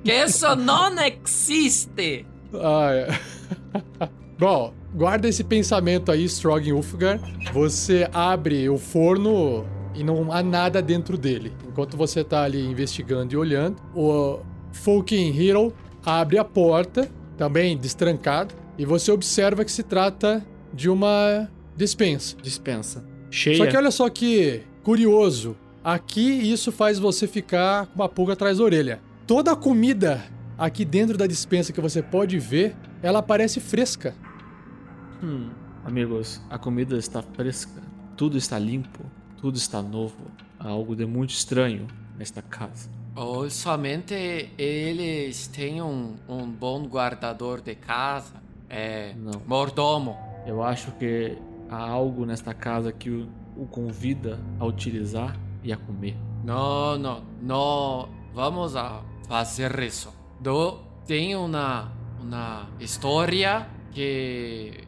Que eso no existe. Ah, é. Bom, guarda esse pensamento aí, Strog Ulfgar. Você abre o forno e não há nada dentro dele. Enquanto você tá ali investigando e olhando, o Fucking Hero abre a porta, também destrancado, e você observa que se trata de uma dispensa. Dispensa. Cheia. Só que olha só que curioso. Aqui isso faz você ficar com uma pulga atrás da orelha. Toda a comida aqui dentro da dispensa que você pode ver, ela parece fresca. Hum, amigos, a comida está fresca, tudo está limpo, tudo está novo. Há algo de muito estranho nesta casa. Ou somente eles têm um, um bom guardador de casa. É. Não. Mordomo. Eu acho que há algo nesta casa que o, o convida a utilizar e a comer. Não, não, não. Vamos a fazer isso. Do, tem uma, uma história que,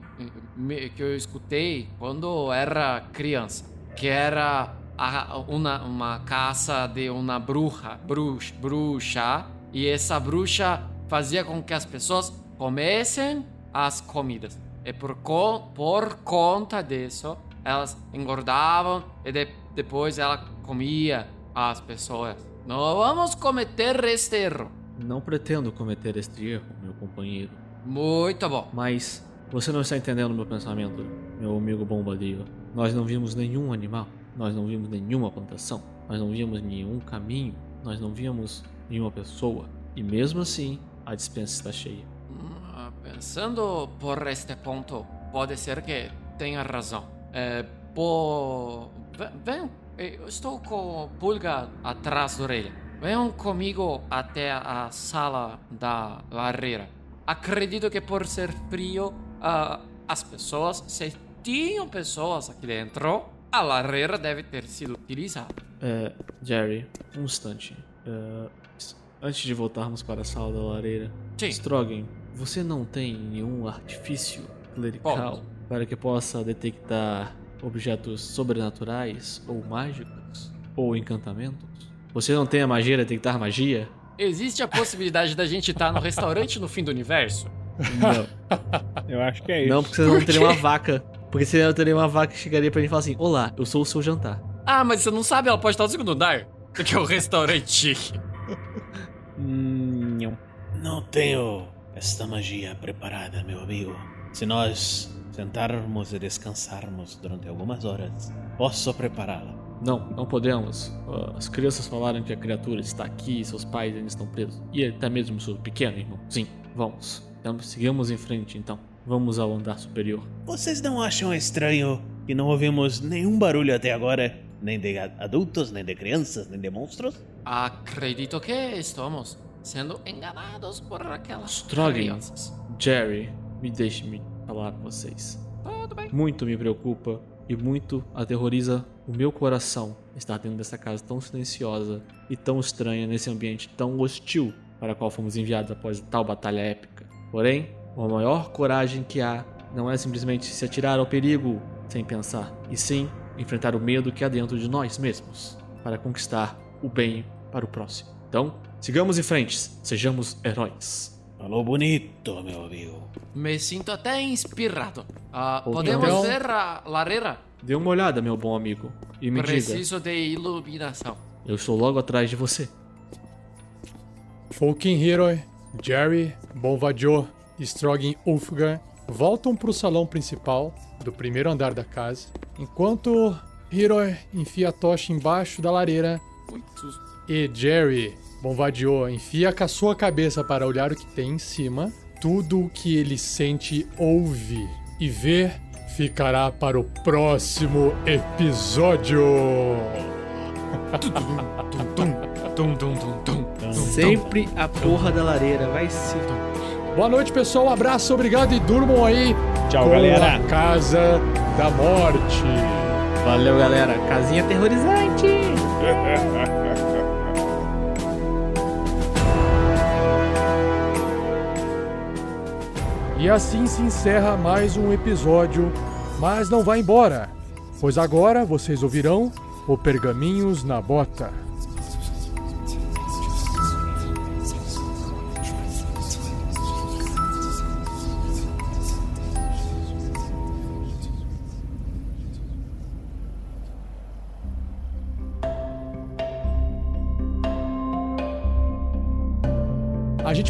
que eu escutei quando era criança. Que era a- uma, uma casa de uma bruxa, bruxa, bruxa. E essa bruxa fazia com que as pessoas comessem as comidas. E por, co- por conta disso, elas engordavam e de- depois ela comia as pessoas. Não vamos cometer este erro. Não pretendo cometer este erro, meu companheiro. Muito bom. Mas Você não está entendendo meu pensamento, meu amigo Bombadil. Nós não vimos nenhum animal, nós não vimos nenhuma plantação, nós não vimos nenhum caminho, nós não vimos nenhuma pessoa. E mesmo assim, a dispensa está cheia. Hum, Pensando por este ponto, pode ser que tenha razão. É, por... ve- Venham, eu estou com pulga atrás da orelha. Venham comigo até a sala da lareira. Acredito que por ser frio, ah, as pessoas, se tinham pessoas aqui dentro, a lareira deve ter sido utilizada. É, Jerry, um instante. É, antes de voltarmos para a sala da lareira, Sim. Strogan, você não tem nenhum artifício clerical Posso. para que possa detectar objetos sobrenaturais ou mágicos ou encantamentos? Você não tem a magia de detectar magia? Existe a possibilidade da gente estar no restaurante no fim do universo? Não. Eu acho que é isso. Não, porque você não teria uma vaca. Porque você não teria uma vaca que chegaria pra mim e falaria assim: Olá, eu sou o seu jantar. Ah, mas você não sabe, ela pode estar no segundo andar. Que é o restaurante chique. Hum, não. Não tenho esta magia preparada, meu amigo. Se nós sentarmos e descansarmos durante algumas horas, posso prepará-la. Não, não podemos. Ah, As crianças falaram que a criatura está aqui e seus pais ainda estão presos. E até mesmo seu pequeno irmão. Sim, vamos. Então, sigamos em frente então. Vamos ao andar superior. Vocês não acham estranho que não ouvimos nenhum barulho até agora? Nem de adultos, nem de crianças, nem de monstros? Acredito que estamos sendo enganados por aquelas Strogan. crianças. Jerry, me deixe-me falar com vocês. Tudo bem. Muito me preocupa e muito aterroriza o meu coração estar dentro dessa casa tão silenciosa e tão estranha nesse ambiente tão hostil para o qual fomos enviados após tal batalha épica. Porém, a maior coragem que há não é simplesmente se atirar ao perigo sem pensar, e sim enfrentar o medo que há dentro de nós mesmos para conquistar o bem para o próximo. Então, sigamos em frente, sejamos heróis. Falou bonito, meu amigo. Me sinto até inspirado. Ok. podemos Então- ver a lareira? Dê uma olhada, meu bom amigo, e me diga, Preciso de iluminação. eu estou logo atrás de você. Folkin Hero, Jerry, Bonvadio e Strogan Ulfgar voltam para o salão principal do primeiro andar da casa, enquanto Hero enfia a tocha embaixo da lareira Muito e Jerry, Bonvadio, enfia com a sua cabeça para olhar o que tem em cima. Tudo o que ele sente, ouve e vê ficará para o próximo episódio. Sempre a porra da lareira vai se. Boa noite, pessoal. Um abraço, obrigado e durmam aí Tchau, galera. Casa da Morte. Valeu, galera. Casinha aterrorizante. E assim se encerra mais um episódio, mas não vá embora, pois agora vocês ouvirão o Pergaminhos na Bota.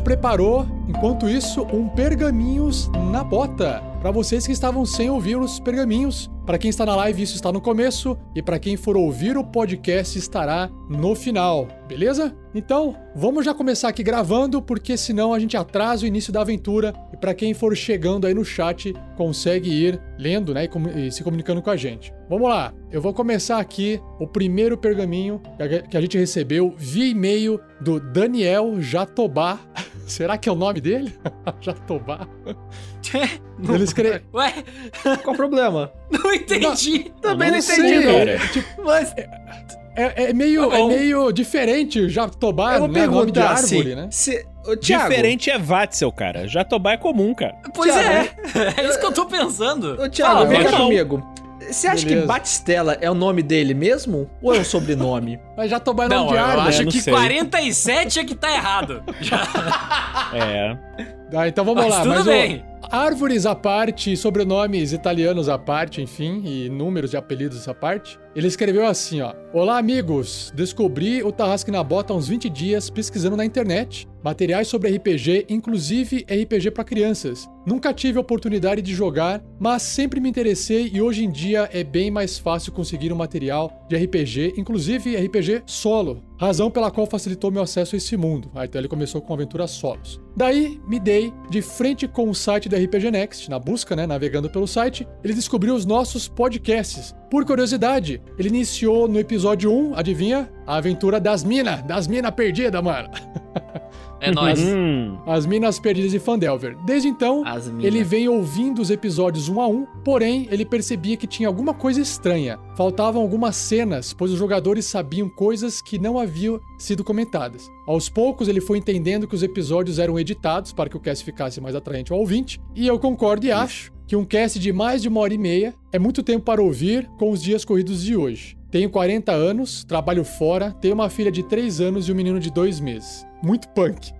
Preparou, enquanto isso, um Pergaminhos na Bota. Para vocês que estavam sem ouvir os pergaminhos. Para quem está na live, isso está no começo. E para quem for ouvir o podcast, estará no final. Beleza? Então, vamos já começar aqui gravando, porque senão a gente atrasa o início da aventura. E para quem for chegando aí no chat, consegue ir lendo né, e, e se comunicando com a gente. Vamos lá, eu vou começar aqui o primeiro pergaminho que a gente recebeu via e-mail do Daniel Jatobá. Será que é o nome dele? Jatobá. Ele escreve. Ué, Qual o problema? não entendi. Também não, sei, entendi, cara. cara. Tipo, Mas é, é meio, Tá é meio diferente o Jatobá, Eu vou né? Nome de árvore, assim. né? Se, ô, Thiago, Diferente é Vatzel, cara. Jatobá é comum, cara. Pois Thiago, é, é isso que eu tô pensando. Ô, Thiago, vem cá não. comigo. Você acha Beleza. que Batistela é o nome dele mesmo? Ou é um sobrenome? Mas Jatobá é nome Não, de eu árvore. acho não que sei. 47 é que tá errado. Já, É. Ah, então vamos mas lá. tudo mas, ó, bem. Árvores à parte, sobrenomes italianos à parte, enfim, e números e apelidos à parte. Ele escreveu assim, ó. Olá, amigos. Descobri o Tarrasque na Bota há uns 20 dias pesquisando na internet materiais sobre RPG, inclusive RPG para crianças. Nunca tive a oportunidade de jogar, mas sempre me interessei e hoje em dia é bem mais fácil conseguir um material de RPG, inclusive RPG solo, razão pela qual facilitou meu acesso a esse mundo. Ah, então ele começou com aventuras solos. Daí me dei de frente com o site da RPG Next, na busca, né, navegando pelo site, ele descobriu os nossos podcasts. Por curiosidade, ele iniciou no episódio 1, adivinha? A aventura das minas, das minas perdidas, mano. É nóis. Hum, As Minas Perdidas de Fandelver. Desde então, ele vem ouvindo os episódios um a um, porém, ele percebia que tinha alguma coisa estranha. Faltavam algumas cenas, pois os jogadores sabiam coisas que não haviam sido comentadas. Aos poucos, ele foi entendendo que os episódios eram editados para que o cast ficasse mais atraente ao ouvinte, e eu concordo e acho que um cast de mais de uma hora e meia é muito tempo para ouvir com os dias corridos de hoje. Tenho 40 anos, trabalho fora, tenho uma filha de 3 anos e um menino de 2 meses. Muito punk.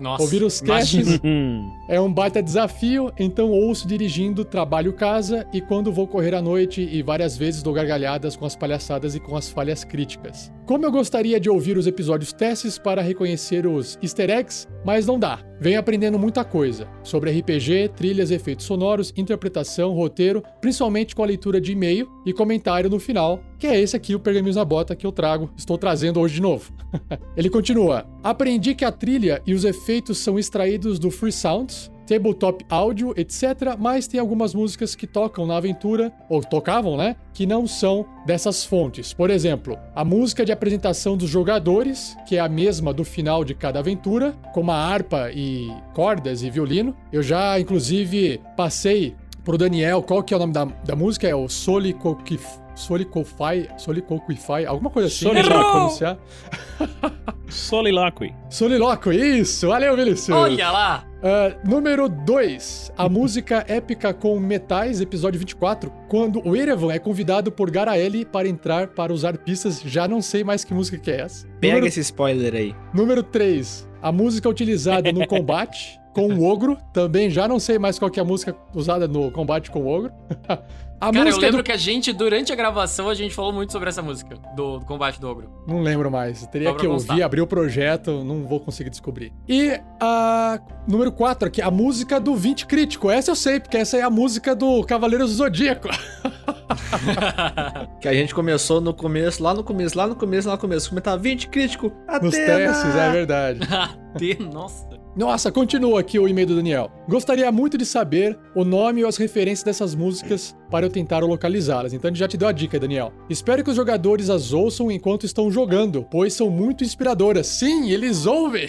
Nossa. Ouvir os casts hum. é um baita desafio, então ouço dirigindo, trabalho casa e quando vou correr à noite e várias vezes dou gargalhadas com as palhaçadas e com as falhas críticas. Como eu gostaria de ouvir os episódios testes para reconhecer os easter eggs, mas não dá. Venho aprendendo muita coisa sobre RPG, trilhas, efeitos sonoros, interpretação, roteiro, principalmente com a leitura de e-mail e comentário no final, que é esse aqui, o Pergaminhos na Bota, que eu trago, estou trazendo hoje de novo. Ele continua: Aprendi que a trilha e os efeitos são extraídos do Free Sounds, tabletop áudio, etc. Mas tem algumas músicas que tocam na aventura, ou tocavam, né? Que não são dessas fontes. Por exemplo, a música de apresentação dos jogadores, que é a mesma do final de cada aventura, com uma harpa e cordas e violino. Eu já, inclusive, passei pro Daniel qual que é o nome da, da música, é o Solicofy. Solicofy, Solicofy, alguma coisa assim. Soliloquy. pra pronunciar. Soliloquy. Soliloquy, isso! Valeu, Vinicius! Olha lá. Ah, número 2. A música épica com metais, episódio 24. Quando o Erevan é convidado por Garaeli para entrar para usar pistas, já não sei mais que música que é essa. Pega Número, esse spoiler aí. número 3. A música utilizada no combate com o ogro. Também já não sei mais qual que é a música usada no combate com o ogro. A Cara, eu música lembro do... que a gente, durante a gravação, a gente falou muito sobre essa música, do, do combate do ogro. Não lembro mais. Teria Só que ouvir, abrir o projeto, não vou conseguir descobrir. E a número 4 aqui, a música do 20 crítico. Essa eu sei, porque essa é a música do Cavaleiros do Zodíaco. Que a gente começou no começo, lá no começo, lá no começo, lá no começo. Comentar 20 crítico. Nos Atena! testes, é verdade. Tem- Nossa. Nossa, continua aqui o e-mail do Daniel. Gostaria muito de saber o nome ou as referências dessas músicas para eu tentar localizá-las. Então ele já te deu a dica, Daniel. Espero que os jogadores as ouçam enquanto estão jogando, pois são muito inspiradoras. Sim, eles ouvem!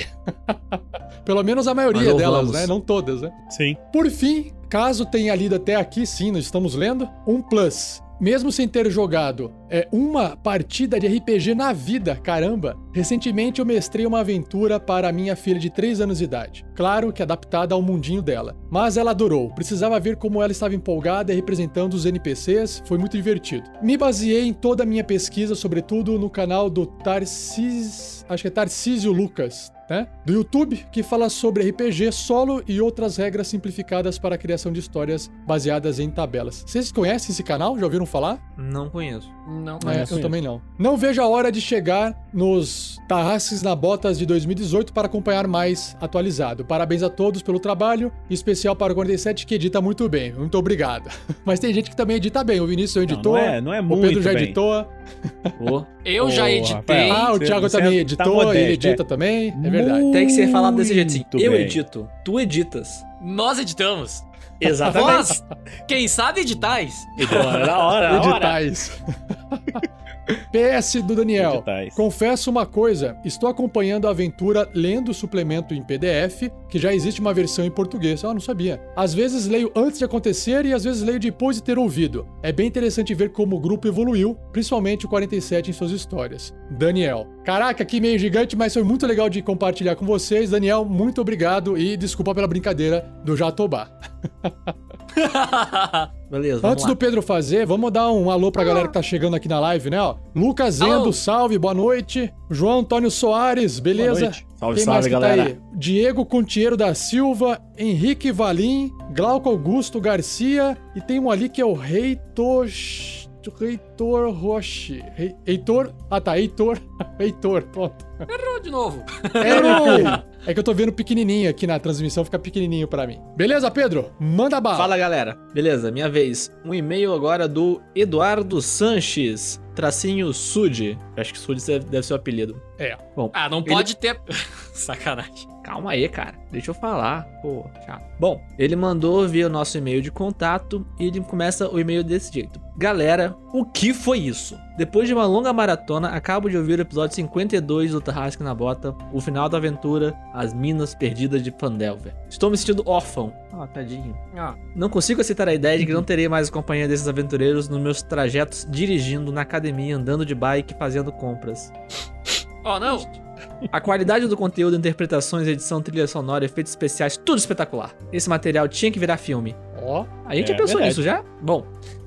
Pelo menos a maioria delas, ouvamos. né? Não todas, né? Sim. Por fim, caso tenha lido até aqui, sim, nós estamos lendo, um plus. Mesmo sem ter jogado é, uma partida de RPG na vida, caramba, recentemente eu mestrei uma aventura para minha filha de 3 anos de idade. Claro que adaptada ao mundinho dela. Mas ela adorou, precisava ver como ela estava empolgada e representando os NPCs, foi muito divertido. Me baseei em toda a minha pesquisa, sobretudo no canal do. Acho que é Tarcísio Lucas, né? Do YouTube, que fala sobre RPG solo e outras regras simplificadas para a criação de histórias baseadas em tabelas. Vocês conhecem esse canal? Já ouviram falar? Não conheço. Não. É, eu conheço. também não. Não vejo a hora de chegar nos Tarrasques na Botas de 2018 para acompanhar mais atualizado. Parabéns a todos pelo trabalho, em especial para o 47 que edita muito bem. Muito obrigado. Mas tem gente que também edita bem. O Vinícius é um Não, editor, não é, não é o muito Pedro já bem. editou. Ô, Eu já Ô, editei. Rafael. Ah, o Thiago você também tá editou, modesto, ele edita é. também. É verdade. tem que ser falado desse jeito assim. Muito Eu bem. edito, tu editas. Nós editamos. Exatamente. Vós, quem sabe editais. Bora, na hora, na hora. Editais. PS do Daniel. Confesso uma coisa, estou acompanhando a aventura lendo o suplemento em PDF, que já existe uma versão em português. Ah, não sabia. Às vezes leio antes de acontecer e às vezes leio depois de ter ouvido. É bem interessante ver como o grupo evoluiu, principalmente o 47 em suas histórias. Daniel. Caraca, que meio gigante, mas foi muito legal de compartilhar com vocês. Daniel, muito obrigado e desculpa pela brincadeira do Jatobá. Beleza, vamos Antes lá. do Pedro fazer, vamos dar um alô pra galera que tá chegando aqui na live, né? Ó, Lucas Zendo, Alô. salve, boa noite. João Antônio Soares, beleza? Boa noite. Salve, Quem salve, mais que galera. tá aí? Diego Contiero da Silva, Henrique Valim, Glauco Augusto Garcia e tem um ali que é o Rei Tosh... Heitor Roche. Hei- Heitor. Ah tá, Heitor. Heitor, pronto. Errou de novo. Errou! É que eu tô vendo pequenininho aqui na transmissão, fica pequenininho pra mim. Beleza, Pedro? Manda bala. Fala galera, beleza? Minha vez. Um e-mail agora do Eduardo Sanches, tracinho Sud. Acho que Sud deve deve ser o apelido. É. Bom, Ah, não Ele- pode ter. Sacanagem. Calma aí, cara. Deixa eu falar. Pô, chato. Bom, ele mandou via o nosso e-mail de contato e ele começa o e-mail desse jeito. Galera, o que foi isso? Depois de uma longa maratona, acabo de ouvir o episódio 52 do Tarrasque na Bota, o final da aventura, as minas perdidas de Pandelver. Estou me sentindo órfão. Ah, tadinho. Ah, Não consigo aceitar a ideia de que não terei mais a companhia desses aventureiros nos meus trajetos dirigindo na academia, andando de bike, fazendo compras. Oh, não. A qualidade do conteúdo, interpretações, edição, trilha sonora, efeitos especiais, tudo espetacular. Esse material tinha que virar filme. Ó. A gente É já pensou verdade. nisso já? Bom,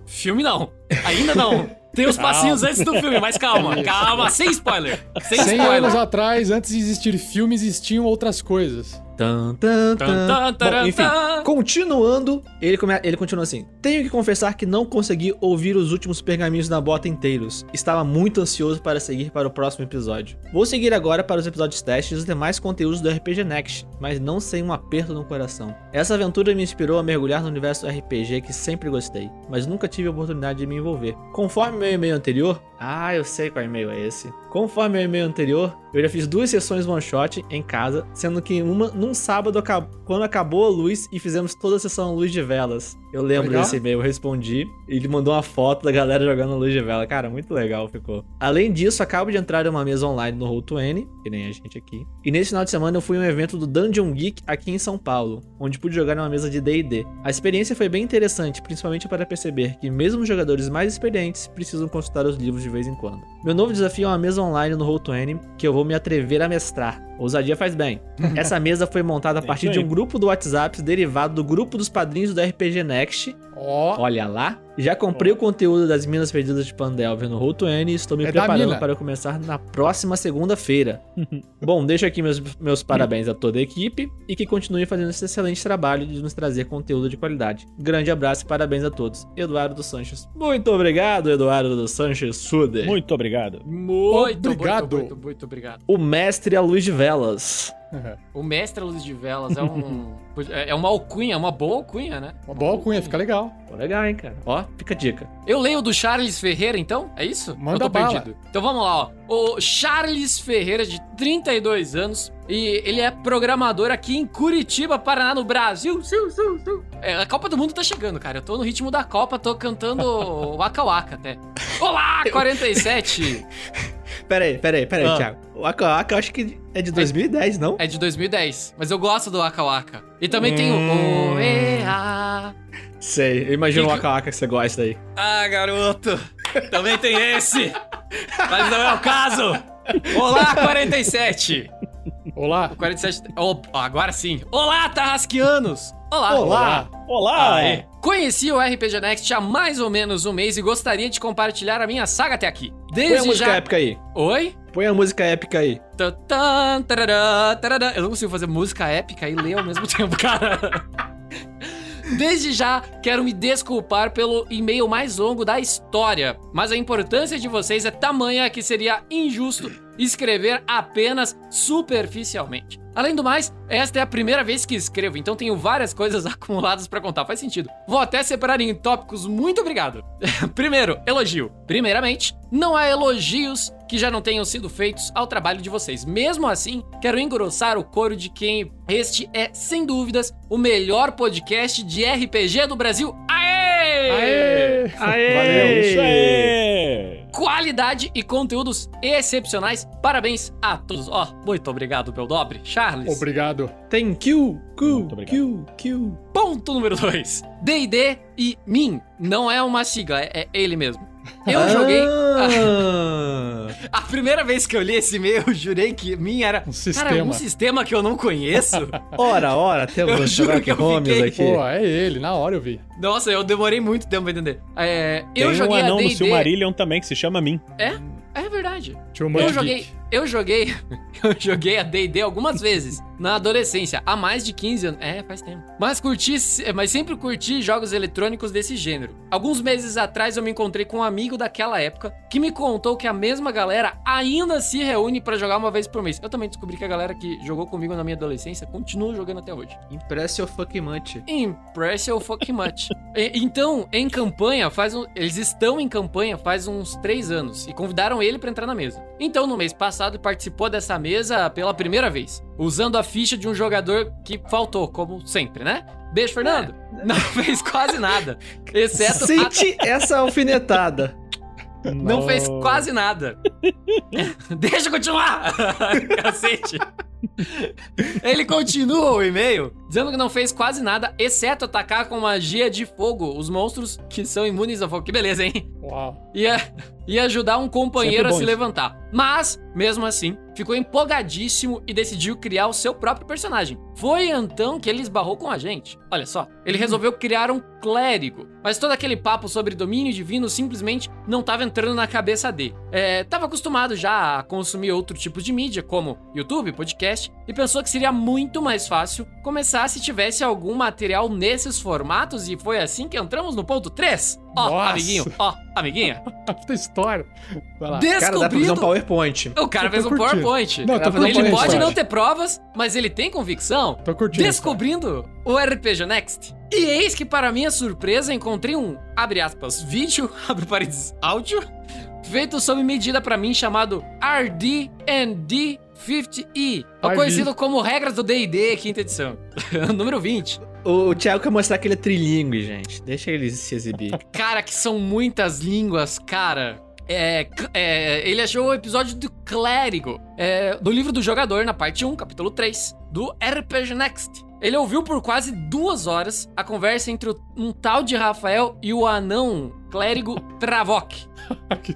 Filme não. Ainda não. Tem os passinhos antes do filme, mas calma, calma, sem spoiler. Sem 100 spoiler. anos atrás, antes de existir filme, existiam outras coisas. Tan, tan, Tan, Bom, enfim, continuando, ele, come... ele continua assim. Tenho que confessar que não consegui ouvir os últimos pergaminhos da bota inteiros. Estava muito ansioso para seguir para o próximo episódio. Vou seguir agora para os episódios testes e os demais conteúdos do RPG Next, mas não sem um aperto no coração. Essa aventura me inspirou a mergulhar no universo RPG que sempre gostei, mas nunca tive a oportunidade de me envolver. Conforme meu e-mail anterior, ah, eu sei qual e-mail é esse. Conforme meu e-mail anterior, eu já fiz duas sessões one shot em casa, sendo que uma num sábado quando acabou a luz e fizemos toda a sessão à luz de velas. Eu lembro Legal. desse e-mail, eu respondi. e Ele mandou uma foto da galera jogando luz de vela. Cara, muito legal ficou. Além disso, acabo de entrar em uma mesa online no Roll20, que nem a gente aqui. E nesse final de semana eu fui a um evento do Dungeon Geek aqui em São Paulo, onde pude jogar numa mesa de D&D. A experiência foi bem interessante, principalmente para perceber que mesmo os jogadores mais experientes precisam consultar os livros de vez em quando. Meu novo desafio é uma mesa online no Roll20 que eu vou me atrever a mestrar. Ousadia faz bem. Essa mesa foi montada a É partir de um grupo do WhatsApp derivado do grupo dos padrinhos do RPG Next. Ó. Olha lá. Já comprei o conteúdo das Minas Perdidas de Pandelver no Roll20 e estou me É preparando para começar na próxima segunda-feira. Bom, deixo aqui meus, meus parabéns a toda a equipe e que continue fazendo esse excelente trabalho de nos trazer conteúdo de qualidade. Grande abraço e parabéns a todos. Eduardo dos Sanches. Muito obrigado, Eduardo dos Sanches Sude. Muito obrigado. Muito, Obrigado. muito, muito, muito obrigado. O mestre à luz de velas. O mestre Luz de Velas é um. é uma alcunha, uma boa alcunha, né? Uma boa cunha, fica legal. Pô, legal, hein, cara. Ó, fica a dica. Eu leio do Charles Ferreira, então? É isso? Manda Eu tô bala. perdido. Então vamos lá, ó. O Charles Ferreira, de 32 anos, e ele é programador aqui em Curitiba, Paraná, no Brasil. Sul, sul, sul. É, a Copa do Mundo tá chegando, cara. Eu tô no ritmo da Copa, tô cantando Waka Waka até. Olá, 47! Pera aí, pera aí, pera aí, Ah. Thiago. O Aka Aka eu acho que é de 2010, não? É de 2010, mas eu gosto do Waka Waka. E também tem o Hum. Oea. Sei, eu imagino o Que- Aka Aka que você gosta aí. Ah, garoto! Também tem esse! Mas não é o caso! Olá, 47! Olá. O 47. Oh, agora sim! Olá, Tarrasquianos! Olá! Olá. Olá! Aê. Conheci o RPG Next há mais ou menos um mês e gostaria de compartilhar a minha saga até aqui. Põe a Desde música já. épica aí. Oi? Põe a música épica aí. Eu não consigo fazer música épica e ler ao mesmo tempo, cara. Desde já, quero me desculpar pelo e-mail mais longo da história, mas a importância de vocês é tamanha que seria injusto escrever apenas superficialmente. Além do mais, esta é a primeira vez que escrevo, então tenho várias coisas acumuladas pra contar, faz sentido. Vou até separar em tópicos, muito obrigado. Primeiro, elogio. Primeiramente, não há elogios que já não tenham sido feitos ao trabalho de vocês. Mesmo assim, quero engrossar o coro de quem este é, sem dúvidas, o melhor podcast de RPG do Brasil. Aê! Aê! Aê! Valeu. Isso aí! Qualidade e conteúdos excepcionais. Parabéns a todos. Ó, muito obrigado, meu nobre. Charles. Obrigado. Thank you, Q. Q, Q. Ponto número 2. D&D e MIN. Não é uma sigla, é, é ele mesmo. Eu joguei... Ah. A primeira vez que eu li esse e-mail, eu jurei que MIN era... Um Cara, sistema. um sistema que eu não conheço. Ora, ora, temos Eu o juro que eu Holmes fiquei- aqui. Pô, é ele, na hora eu vi. Nossa, eu demorei muito tempo pra entender. É, Tem eu um joguei a anão no D&D... Silmarillion também que se chama Min. É? É verdade. Too Eu much joguei, geek. eu joguei, eu joguei a D&D algumas vezes na adolescência, há mais de 15 anos. É, faz tempo. Mas curti, mas sempre curti jogos eletrônicos desse gênero. Alguns meses atrás eu me encontrei com um amigo daquela época que me contou que a mesma galera ainda se reúne pra jogar uma vez por mês. Eu também descobri que a galera que jogou comigo na minha adolescência continua jogando até hoje. Impressio fucking much. Impressive fucking much. E- então, em campanha, faz um, eles estão em campanha faz uns três anos e convidaram ele pra entrar na mesa. Então, no mês passado, participou dessa mesa pela primeira vez, usando a ficha de um jogador que faltou, como sempre, né? Beijo, Fernando. Não fez quase nada, exceto a- Sente essa alfinetada. não fez quase nada. Deixa eu continuar! Cacete! Ele continua o e-mail dizendo que não fez quase nada, exceto atacar com magia de fogo os monstros que são imunes ao fogo. Que beleza, hein? Uau. Ia, ia ajudar um companheiro a se levantar. Mas, mesmo assim, ficou empolgadíssimo e decidiu criar o seu próprio personagem. Foi então que ele esbarrou com a gente. Olha só, ele resolveu criar um clérigo. Mas todo aquele papo sobre domínio divino simplesmente não estava entrando na cabeça dele. É, tava acostumado já a consumir outro tipo de mídia, como YouTube, podcast, e pensou que seria muito mais fácil começar se tivesse algum material nesses formatos, e foi assim que entramos no ponto 3. Ó, Nossa. amiguinho, ó, amiguinha. Puta história. Vai lá. Cara, dá pra fazer um Descobrindo PowerPoint. o cara fez um. PowerPoint. Não, tô ele pode história. não ter provas, mas ele tem convicção. Tô curtindo. Descobrindo o RPG Next. E eis que, para minha surpresa, encontrei um, abre aspas, vídeo, abre parênteses, áudio, feito sob medida pra mim, chamado RD&D 50E, ou RD. conhecido como Regras do D&D, quinta edição, número 20. O, o Thiago quer mostrar que ele é trilingue, gente. Deixa ele se exibir. Cara, que são muitas línguas, cara. É, é, ele achou o episódio do Clérigo, é, do livro do jogador, na parte 1, capítulo 3, do RPG Next. Ele ouviu por quase duas horas a conversa entre o- um tal de Rafael e o anão clérigo Travok. Que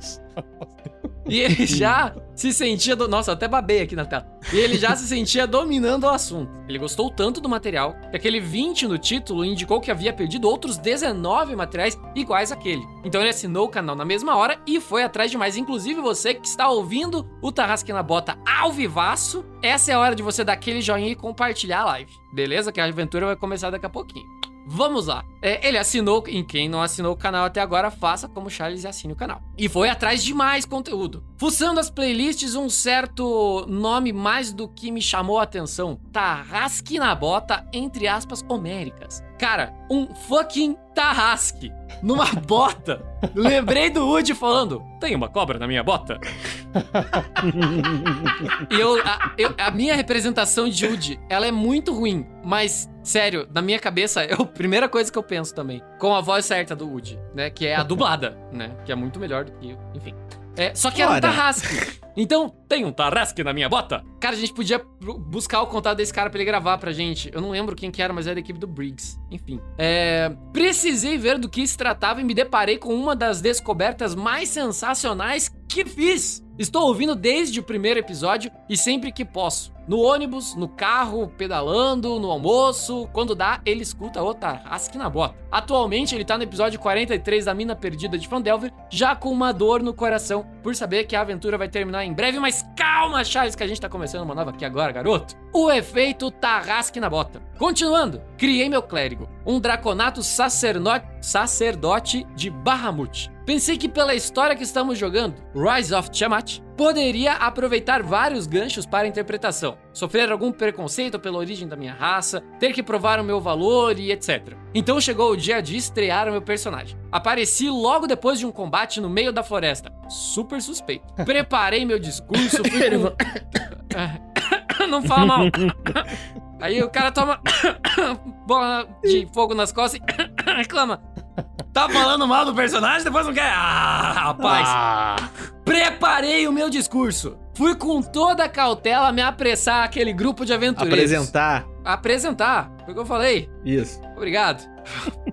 E ele já se sentia. Do... Nossa, até babei aqui na tela. E ele já se sentia dominando o assunto. Ele gostou tanto do material que aquele 20 no título indicou que havia perdido outros 19 materiais iguais àquele. Então ele assinou o canal na mesma hora e foi atrás de mais. Inclusive você que está ouvindo o Tarrasque na Bota ao vivaço, essa é a hora de você dar aquele joinha e compartilhar a live. Beleza? Que a aventura vai começar daqui a pouquinho. Vamos lá. É, ele assinou, em quem não assinou o canal até agora, faça como Charles e assine o canal. E foi atrás de mais conteúdo. Fuçando as playlists, um certo nome mais do que me chamou a atenção. Tarrasque na bota, entre aspas, homéricas. Cara, um fucking tarrasque numa bota. Lembrei do Woody falando, tem uma cobra na minha bota? E eu a, eu- a minha representação de Woody, ela é muito ruim, mas sério, na minha cabeça é a primeira coisa que eu penso também, com a voz certa do Woody, né, que é a dublada, né, que é muito melhor do que, enfim. É, só que era um tarrasque. Então, tem um tarrasque na minha bota? Cara, a gente podia bu- buscar o contato desse cara pra ele gravar pra gente. Eu não lembro quem que era, mas era da equipe do Briggs. Enfim. É, precisei ver do que se tratava e me deparei com uma das descobertas mais sensacionais que fiz. Estou ouvindo desde o primeiro episódio e sempre que posso. No ônibus, no carro, pedalando, no almoço, quando dá, ele escuta o Tarrasque na bota. Atualmente, ele tá no episódio 43 da Mina Perdida de Fandelver, já com uma dor no coração, por saber que a aventura vai terminar em breve, mas calma, Charles, que a gente tá começando uma nova aqui agora, garoto. O efeito Tarrasque na bota. Continuando, criei meu clérigo, um draconato sacerdote, sacerdote de Bahamut. Pensei que pela história que estamos jogando, Rise of Tiamat, poderia aproveitar vários ganchos para a interpretação. Sofrer algum preconceito pela origem da minha raça, ter que provar o meu valor e etc. Então chegou o dia de estrear o meu personagem. Apareci logo depois de um combate no meio da floresta. Super suspeito. Preparei meu discurso, fui com... Não fala mal. Aí o cara toma bola de fogo nas costas e reclama. Tá falando mal do personagem, depois não quer. Ah, rapaz. Preparei o meu discurso. Fui com toda a cautela me apressar aquele grupo de aventureiros. Apresentar. Apresentar. Foi o que eu falei. Isso. Obrigado.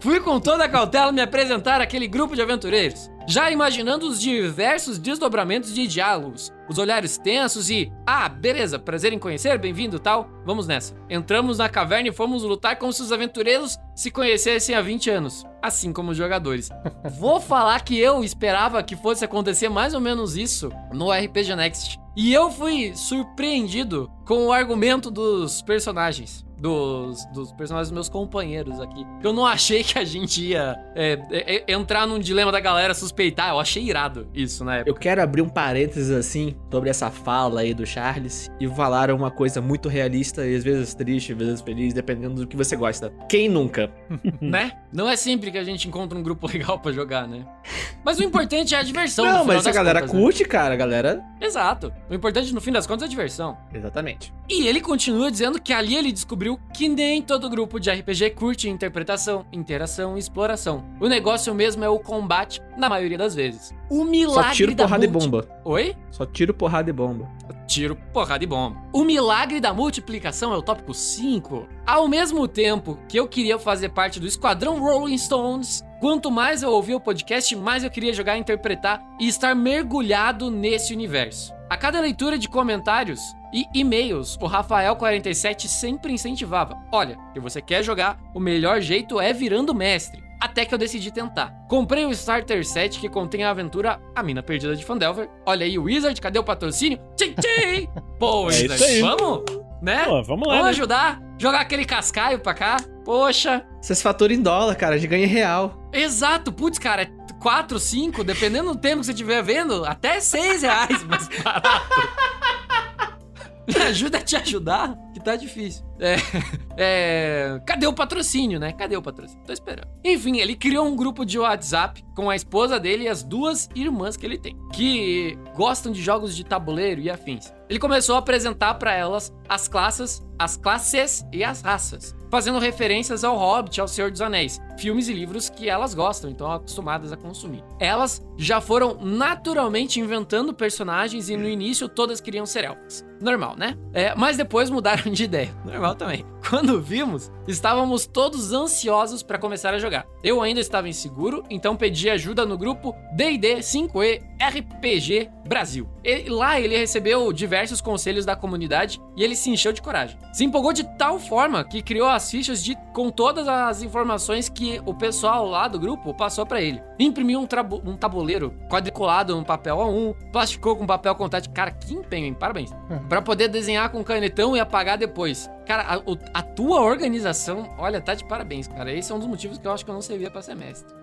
Fui com toda a cautela me apresentar aquele grupo de aventureiros, já imaginando os diversos desdobramentos de diálogos os olhares tensos e. Ah, beleza, prazer em conhecer, bem-vindo tal. Vamos nessa. Entramos na caverna e fomos lutar como se os aventureiros se conhecessem há 20 anos. Assim como os jogadores. Vou falar que eu esperava que fosse acontecer mais ou menos isso no RPG Next. E eu fui surpreendido com o argumento dos personagens dos, dos personagens dos meus companheiros aqui. Eu não achei que a gente ia é, é, é, entrar num dilema da galera suspeitar. Eu achei irado isso na época. Eu quero abrir um parênteses assim sobre essa fala aí do Charles e falar uma coisa muito realista e às vezes triste, às vezes feliz, dependendo do que você gosta. Quem nunca? né? Não é sempre que a gente encontra um grupo legal para jogar, né? Mas o importante é a diversão. Não, mas a galera contas, né? curte, né? cara, a galera. Exato. O importante no fim das contas é a diversão. Exatamente. E ele continua dizendo que ali ele descobriu que nem todo grupo de RPG curte interpretação, interação e exploração. O negócio mesmo é o combate, na maioria das vezes. O milagre Só tiro, da porrada multi... e bomba. Oi? Só tiro, porrada e bomba. Tiro, porrada e bomba. O milagre da multiplicação é o tópico 5. Ao mesmo tempo que eu queria fazer parte do Esquadrão Rolling Stones, quanto mais eu ouvia o podcast, mais eu queria jogar, interpretar e estar mergulhado nesse universo. A cada leitura de comentários e e-mails, o Rafael47 sempre incentivava: olha, se você quer jogar, o melhor jeito é virando mestre. Até que eu decidi tentar. Comprei o Starter Set que contém a aventura A Mina Perdida de Fandelver. Olha aí o Wizard, cadê o patrocínio? Tchim, tchim! Pô, É Wizard, aí. vamos? Né? Pô, vamos lá, Vamos né? ajudar? Jogar aquele cascaio pra cá? Poxa. Vocês faturam em dólar, cara, ganha em real. Exato, putz, cara, 4, 5, dependendo do tempo que você estiver vendo, até 6 reais mais barato. Me ajuda a te ajudar, que tá difícil. É, é, cadê o patrocínio, né? Cadê o patrocínio? Tô esperando. Enfim, ele criou um grupo de WhatsApp com a esposa dele e as duas irmãs que ele tem, que gostam de jogos de tabuleiro e afins. Ele começou a apresentar pra elas as classes, as classes e as raças, fazendo referências ao Hobbit, ao Senhor dos Anéis, filmes e livros que elas gostam, então acostumadas a consumir. Elas já foram naturalmente inventando personagens e no início todas queriam ser elfas. Normal, né? É, mas depois mudaram de ideia. Normal também. Quando vimos, estávamos todos ansiosos para começar a jogar. Eu ainda estava inseguro, então pedi ajuda no grupo D&D 5e RPG Brasil. E lá ele recebeu diversos conselhos da comunidade e ele se encheu de coragem. Se empolgou de tal forma que criou as fichas de, com todas as informações que o pessoal lá do grupo passou para ele. Imprimiu um, um tabuleiro quadriculado no papel A1, plasticou com papel contato. Cara, que empenho, hein? Parabéns. Pra poder desenhar com canetão e apagar depois. Cara, a, a tua organização, olha, tá de parabéns, cara. Esse é um dos motivos que eu acho que eu não servia pra semestre.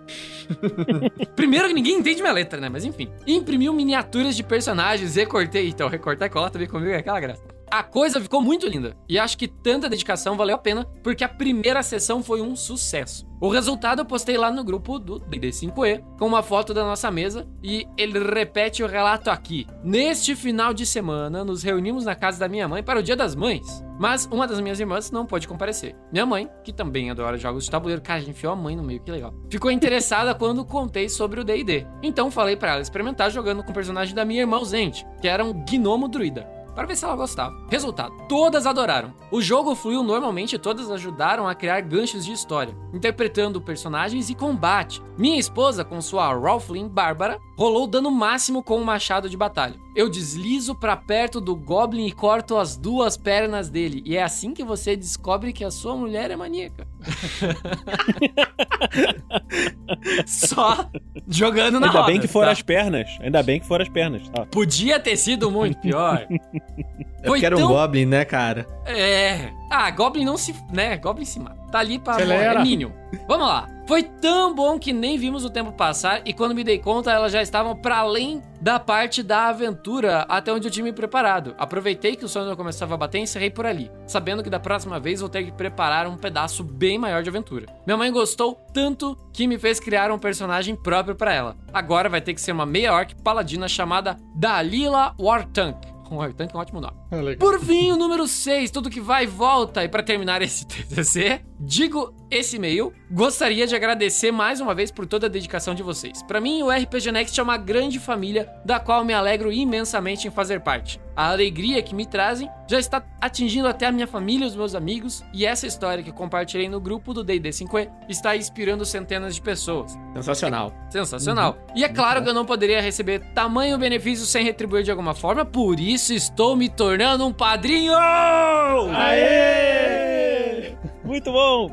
Primeiro que ninguém entende minha letra, né? Mas enfim. Imprimiu miniaturas de personagens, recortei. Então, recortar e colar também comigo é aquela graça. A coisa ficou muito linda. E acho que tanta dedicação valeu a pena, porque a primeira sessão foi um sucesso. O resultado eu postei lá no grupo do DD5E, com uma foto da nossa mesa, e ele repete o relato aqui. Neste final de semana, nos reunimos na casa da minha mãe para o Dia das Mães. Mas uma das minhas irmãs não pôde comparecer. Minha mãe, que também adora jogos de tabuleiro, cara, a gente enfiou a mãe no meio, que legal. Ficou interessada quando contei sobre o D&D. Então falei para ela experimentar jogando com o personagem da minha irmã ausente, que era um gnomo druida para ver se ela gostava. Resultado: todas adoraram. O jogo fluiu normalmente e todas ajudaram a criar ganchos de história, interpretando personagens e combate. Minha esposa, com sua Ralphlin Bárbara, rolou dano máximo com um machado de batalha. Eu deslizo para perto do Goblin e corto as duas pernas dele. E é assim que você descobre que a sua mulher é maníaca. Só jogando na Ainda roda. bem que foram tá? as pernas. Ainda bem que foram as pernas. Tá. Podia ter sido muito pior. Eu quero um Goblin, né, cara? É. Ah, Goblin não se. né? Goblin se mata. Tá ali pra Acelera. É Minion. Vamos lá. Foi tão bom que nem vimos o tempo passar e quando me dei conta, elas já estavam para além da parte da aventura até onde eu tinha me preparado. Aproveitei que o sono começava a bater e encerrei por ali, sabendo que da próxima vez vou ter que preparar um pedaço bem maior de aventura. Minha mãe gostou tanto que me fez criar um personagem próprio para ela. Agora vai ter que ser uma meia orc paladina chamada Dalila Wartank. Um Wartank é um ótimo nome. Legal. Por fim, o número 6, tudo que vai e volta. E pra terminar esse TCC, Digo esse e-mail, gostaria de agradecer mais uma vez por toda a dedicação de vocês. Para mim, o RPG Next é uma grande família da qual me alegro imensamente em fazer parte. A alegria que me trazem já está atingindo até a minha família e os meus amigos, e essa história que compartilhei no grupo do D&D 5e está inspirando centenas de pessoas. Sensacional. Sensacional. E é claro que eu não poderia receber tamanho benefício sem retribuir de alguma forma, por isso estou me tornando um padrinho! Aê! Muito bom!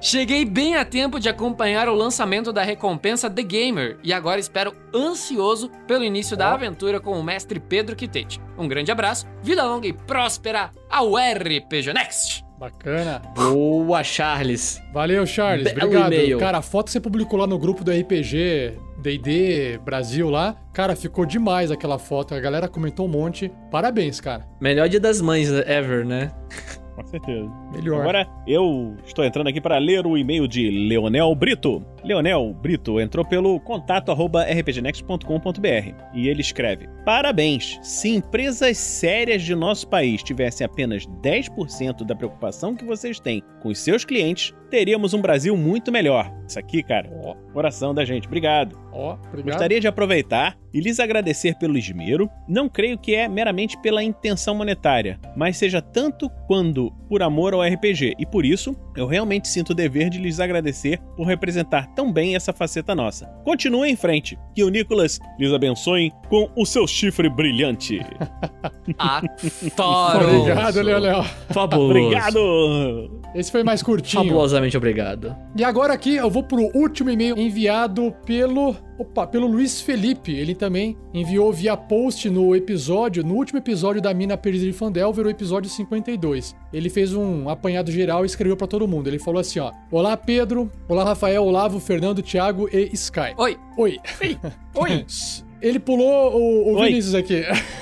Cheguei bem a tempo de acompanhar o lançamento da recompensa The Gamer e agora espero ansioso pelo início da aventura com o mestre Pedro Quitete. Um grande abraço, vida longa e próspera ao RPG Next! Bacana. Boa, Charles. Valeu, Charles. Belo Obrigado. e-mail. Cara, a foto que você publicou lá no grupo do RPG D&D Brasil lá, cara, ficou demais aquela foto. A galera comentou um monte. Parabéns, cara. Melhor dia das mães ever, né? Com certeza. Melhor. Agora eu estou entrando aqui para ler o e-mail de Leonel Brito. Leonel Brito entrou pelo contato arroba rpgnext.com.br e ele escreve: Parabéns! Se empresas sérias de nosso país tivessem apenas 10% da preocupação que vocês têm com os seus clientes, teríamos um Brasil muito melhor. Isso aqui, cara, Ó, coração da gente. Obrigado. ó, obrigado. Gostaria de aproveitar e lhes agradecer pelo esmero. Não creio que é meramente pela intenção monetária, mas seja tanto quando por amor ao RPG, e por isso eu realmente sinto o dever de lhes agradecer por representar tão bem essa faceta nossa. Continue em frente, que o Nicolas lhes abençoe com o seu chifre brilhante. Adoro! Obrigado, Leonel. Fabuloso. Obrigado! Esse foi mais curtinho. Fabulosamente obrigado. E agora aqui eu vou pro último e-mail enviado pelo. Opa, pelo Luiz Felipe. Ele também enviou via post no episódio, no último episódio da Mina Perdida de Fandelver, o episódio 52. Ele fez um apanhado geral e escreveu pra todo mundo. Ele falou assim, ó: Olá, Pedro. Olá, Rafael, Olavo, Fernando, Thiago e Sky. Oi, Oi. oi! Ele pulou o, o Oi. Vinícius aqui.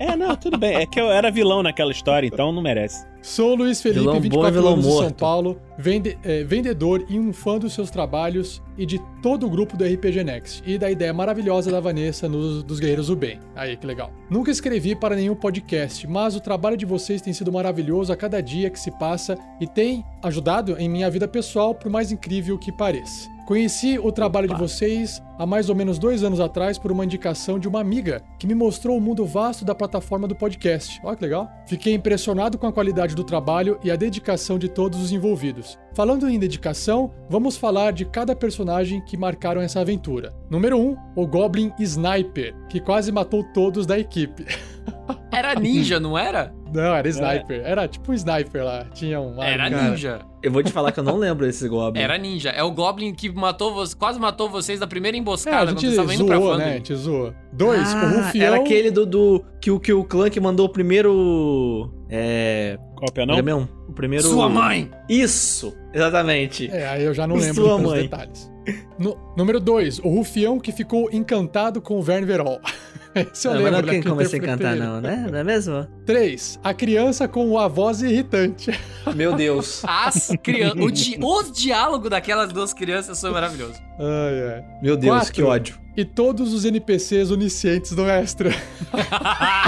É, não, tudo bem. É que eu era vilão naquela história, então não merece. Sou Luiz Felipe, Vilão bom 24 é vilão anos de São. Paulo, vende- é, vendedor e um fã dos seus trabalhos e de todo o grupo do RPG Next. E da ideia maravilhosa da Vanessa nos, dos Guerreiros do Bem. Aí, que legal. Nunca escrevi para nenhum podcast, mas o trabalho de vocês tem sido maravilhoso a cada dia que se passa e tem ajudado em minha vida pessoal, por mais incrível que pareça. Conheci o trabalho de vocês há mais ou menos dois anos atrás por uma indicação de uma amiga que me mostrou o mundo vasto da plataforma do podcast. Olha que legal. Fiquei impressionado com a qualidade do trabalho e a dedicação de todos os envolvidos. Falando em dedicação, vamos falar de cada personagem que marcaram essa aventura. Número 1, um, o Goblin Sniper, que quase matou todos da equipe. Era ninja, não era? Não, era Sniper. Era tipo um Sniper lá. Tinha um. Era cara. ninja. Eu vou te falar que eu não lembro desse Goblin. Era ninja. É o Goblin que matou vo- quase matou vocês da primeira É, a emboscada quando gente vocês estavam indo pra zoou, Fandom. né? A gente zoou. Dois, Ah, o Rufião. Era aquele do, do que, o, que o Clank mandou o primeiro. É. Cópia Não? não? mesmo? O primeiro. Sua mãe! Isso! Exatamente. É, aí eu já não Sua lembro dos mãe. detalhes. No- número 2, o Rufião que ficou encantado com o Verne Verol. Esse eu Não, mas lembro. não é quem começa a encantar, não, né? Não é mesmo? 3, a criança com a voz irritante. Meu Deus. As crianças. o di- Os diálogos daquelas duas crianças são maravilhosos. Ai, ai. Meu Deus, Quatro. que ódio. E todos os NPCs oniscientes do Extra.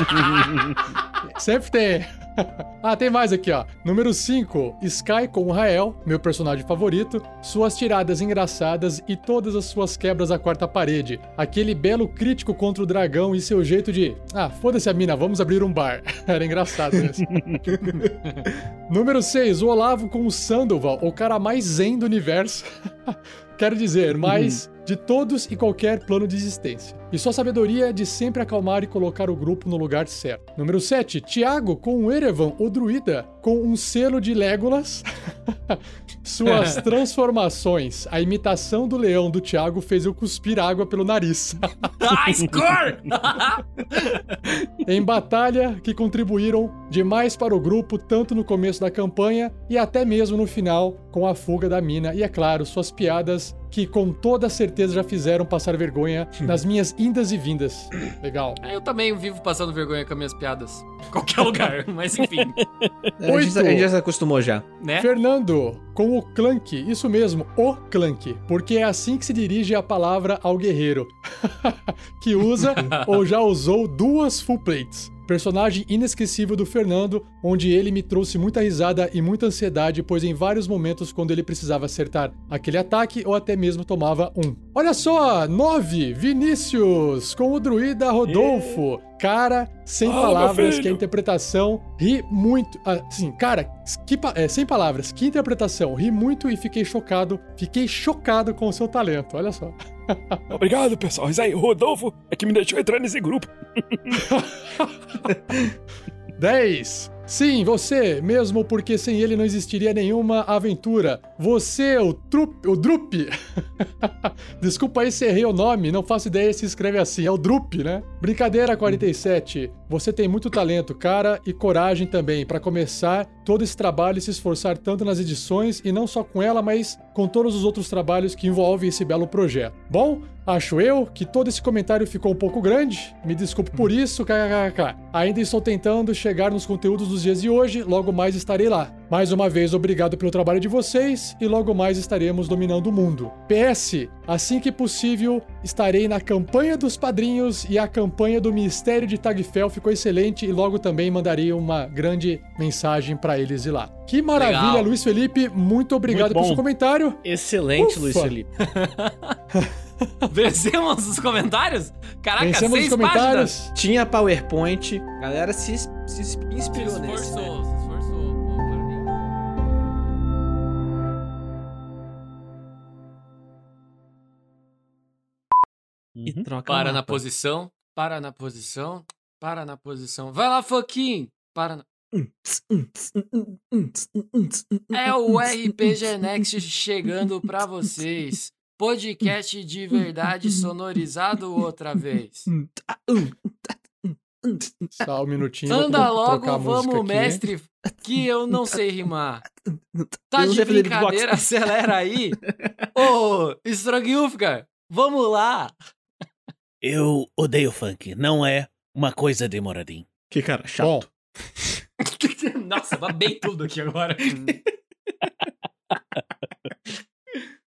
Sempre tem. ah, tem mais aqui, ó. Número 5, Sky com o Rael, meu personagem favorito, suas tiradas engraçadas e todas as suas quebras à quarta parede. Aquele belo crítico contra o dragão e seu jeito de. Ah, foda-se a mina, vamos abrir um bar. Era engraçado isso. Número 6, o Olavo com o Sandoval, o cara mais zen do universo. Quero dizer, mais de todos e qualquer plano de existência. E sua sabedoria de sempre acalmar e colocar o grupo no lugar certo. Número 7, Tiago com o Erevan, o druida, com um selo de Legolas. Suas transformações. A imitação do leão do Tiago fez eu cuspir água pelo nariz. ah, score! em batalha que contribuíram demais para o grupo, tanto no começo da campanha e até mesmo no final, com a fuga da mina. E é claro, suas piadas que com toda certeza já fizeram passar vergonha nas minhas indas e vindas. Legal. Eu também vivo passando vergonha com as minhas piadas. Em qualquer lugar, mas enfim, A gente, a gente já se acostumou já. né? Fernando, com o Clank, isso mesmo, o Clank, porque é assim que se dirige a palavra ao guerreiro, que usa ou já usou duas full plates. Personagem inesquecível do Fernando, onde ele me trouxe muita risada e muita ansiedade, pois em vários momentos, quando ele precisava acertar aquele ataque ou até mesmo tomava um. Olha só, 9, Vinícius, com o druida Rodolfo. Cara, sem meu palavras, que a interpretação ri muito. Assim, cara, que é, sem palavras, que interpretação. Ri muito e fiquei chocado. Fiquei chocado com o seu talento, olha só. Obrigado, pessoal. Isso aí, Rodolfo é que me deixou entrar nesse grupo. 10. Sim, você, mesmo porque sem ele não existiria nenhuma aventura. Você, o Trup, o Drup. Desculpa aí se errei o nome, não faço ideia se escreve assim, é o Drup, né? Brincadeira 47. Você tem muito talento, cara, e coragem também para começar todo esse trabalho e se esforçar tanto nas edições e não só com ela, mas com todos os outros trabalhos que envolvem esse belo projeto. Bom, acho eu que todo esse comentário ficou um pouco grande. Me desculpe por isso, kkkk. Ainda estou tentando chegar nos conteúdos dos dias de hoje, logo mais estarei lá. Mais uma vez, obrigado pelo trabalho de vocês e logo mais estaremos dominando o mundo. PS, assim que possível, estarei na campanha dos padrinhos e a campanha do Mistério de Tagfel ficou excelente e logo também mandarei uma grande mensagem para eles de lá. Que maravilha, Legal. Luiz Felipe, muito obrigado Muito pelo seu comentário. Excelente, Ufa. Luiz Felipe. Vencemos os comentários? Caraca, Vencemos seis os comentários. páginas. Tinha PowerPoint, a galera se, se Se inspirou nesse. esforçou, né? E Uhum. troca Para na posição, para na posição, para na posição. Vai lá, Foquinho! Para na... É o RPG Next chegando pra vocês. Podcast de verdade sonorizado outra vez. Só um minutinho. Anda logo, vamos, aqui. mestre, que eu não sei rimar. Tá Eu de brincadeira, acelera aí. Ô, Strogilfgar, vamos lá. Eu odeio funk. Não é uma coisa de Que cara chato. Nossa, babei tudo aqui agora.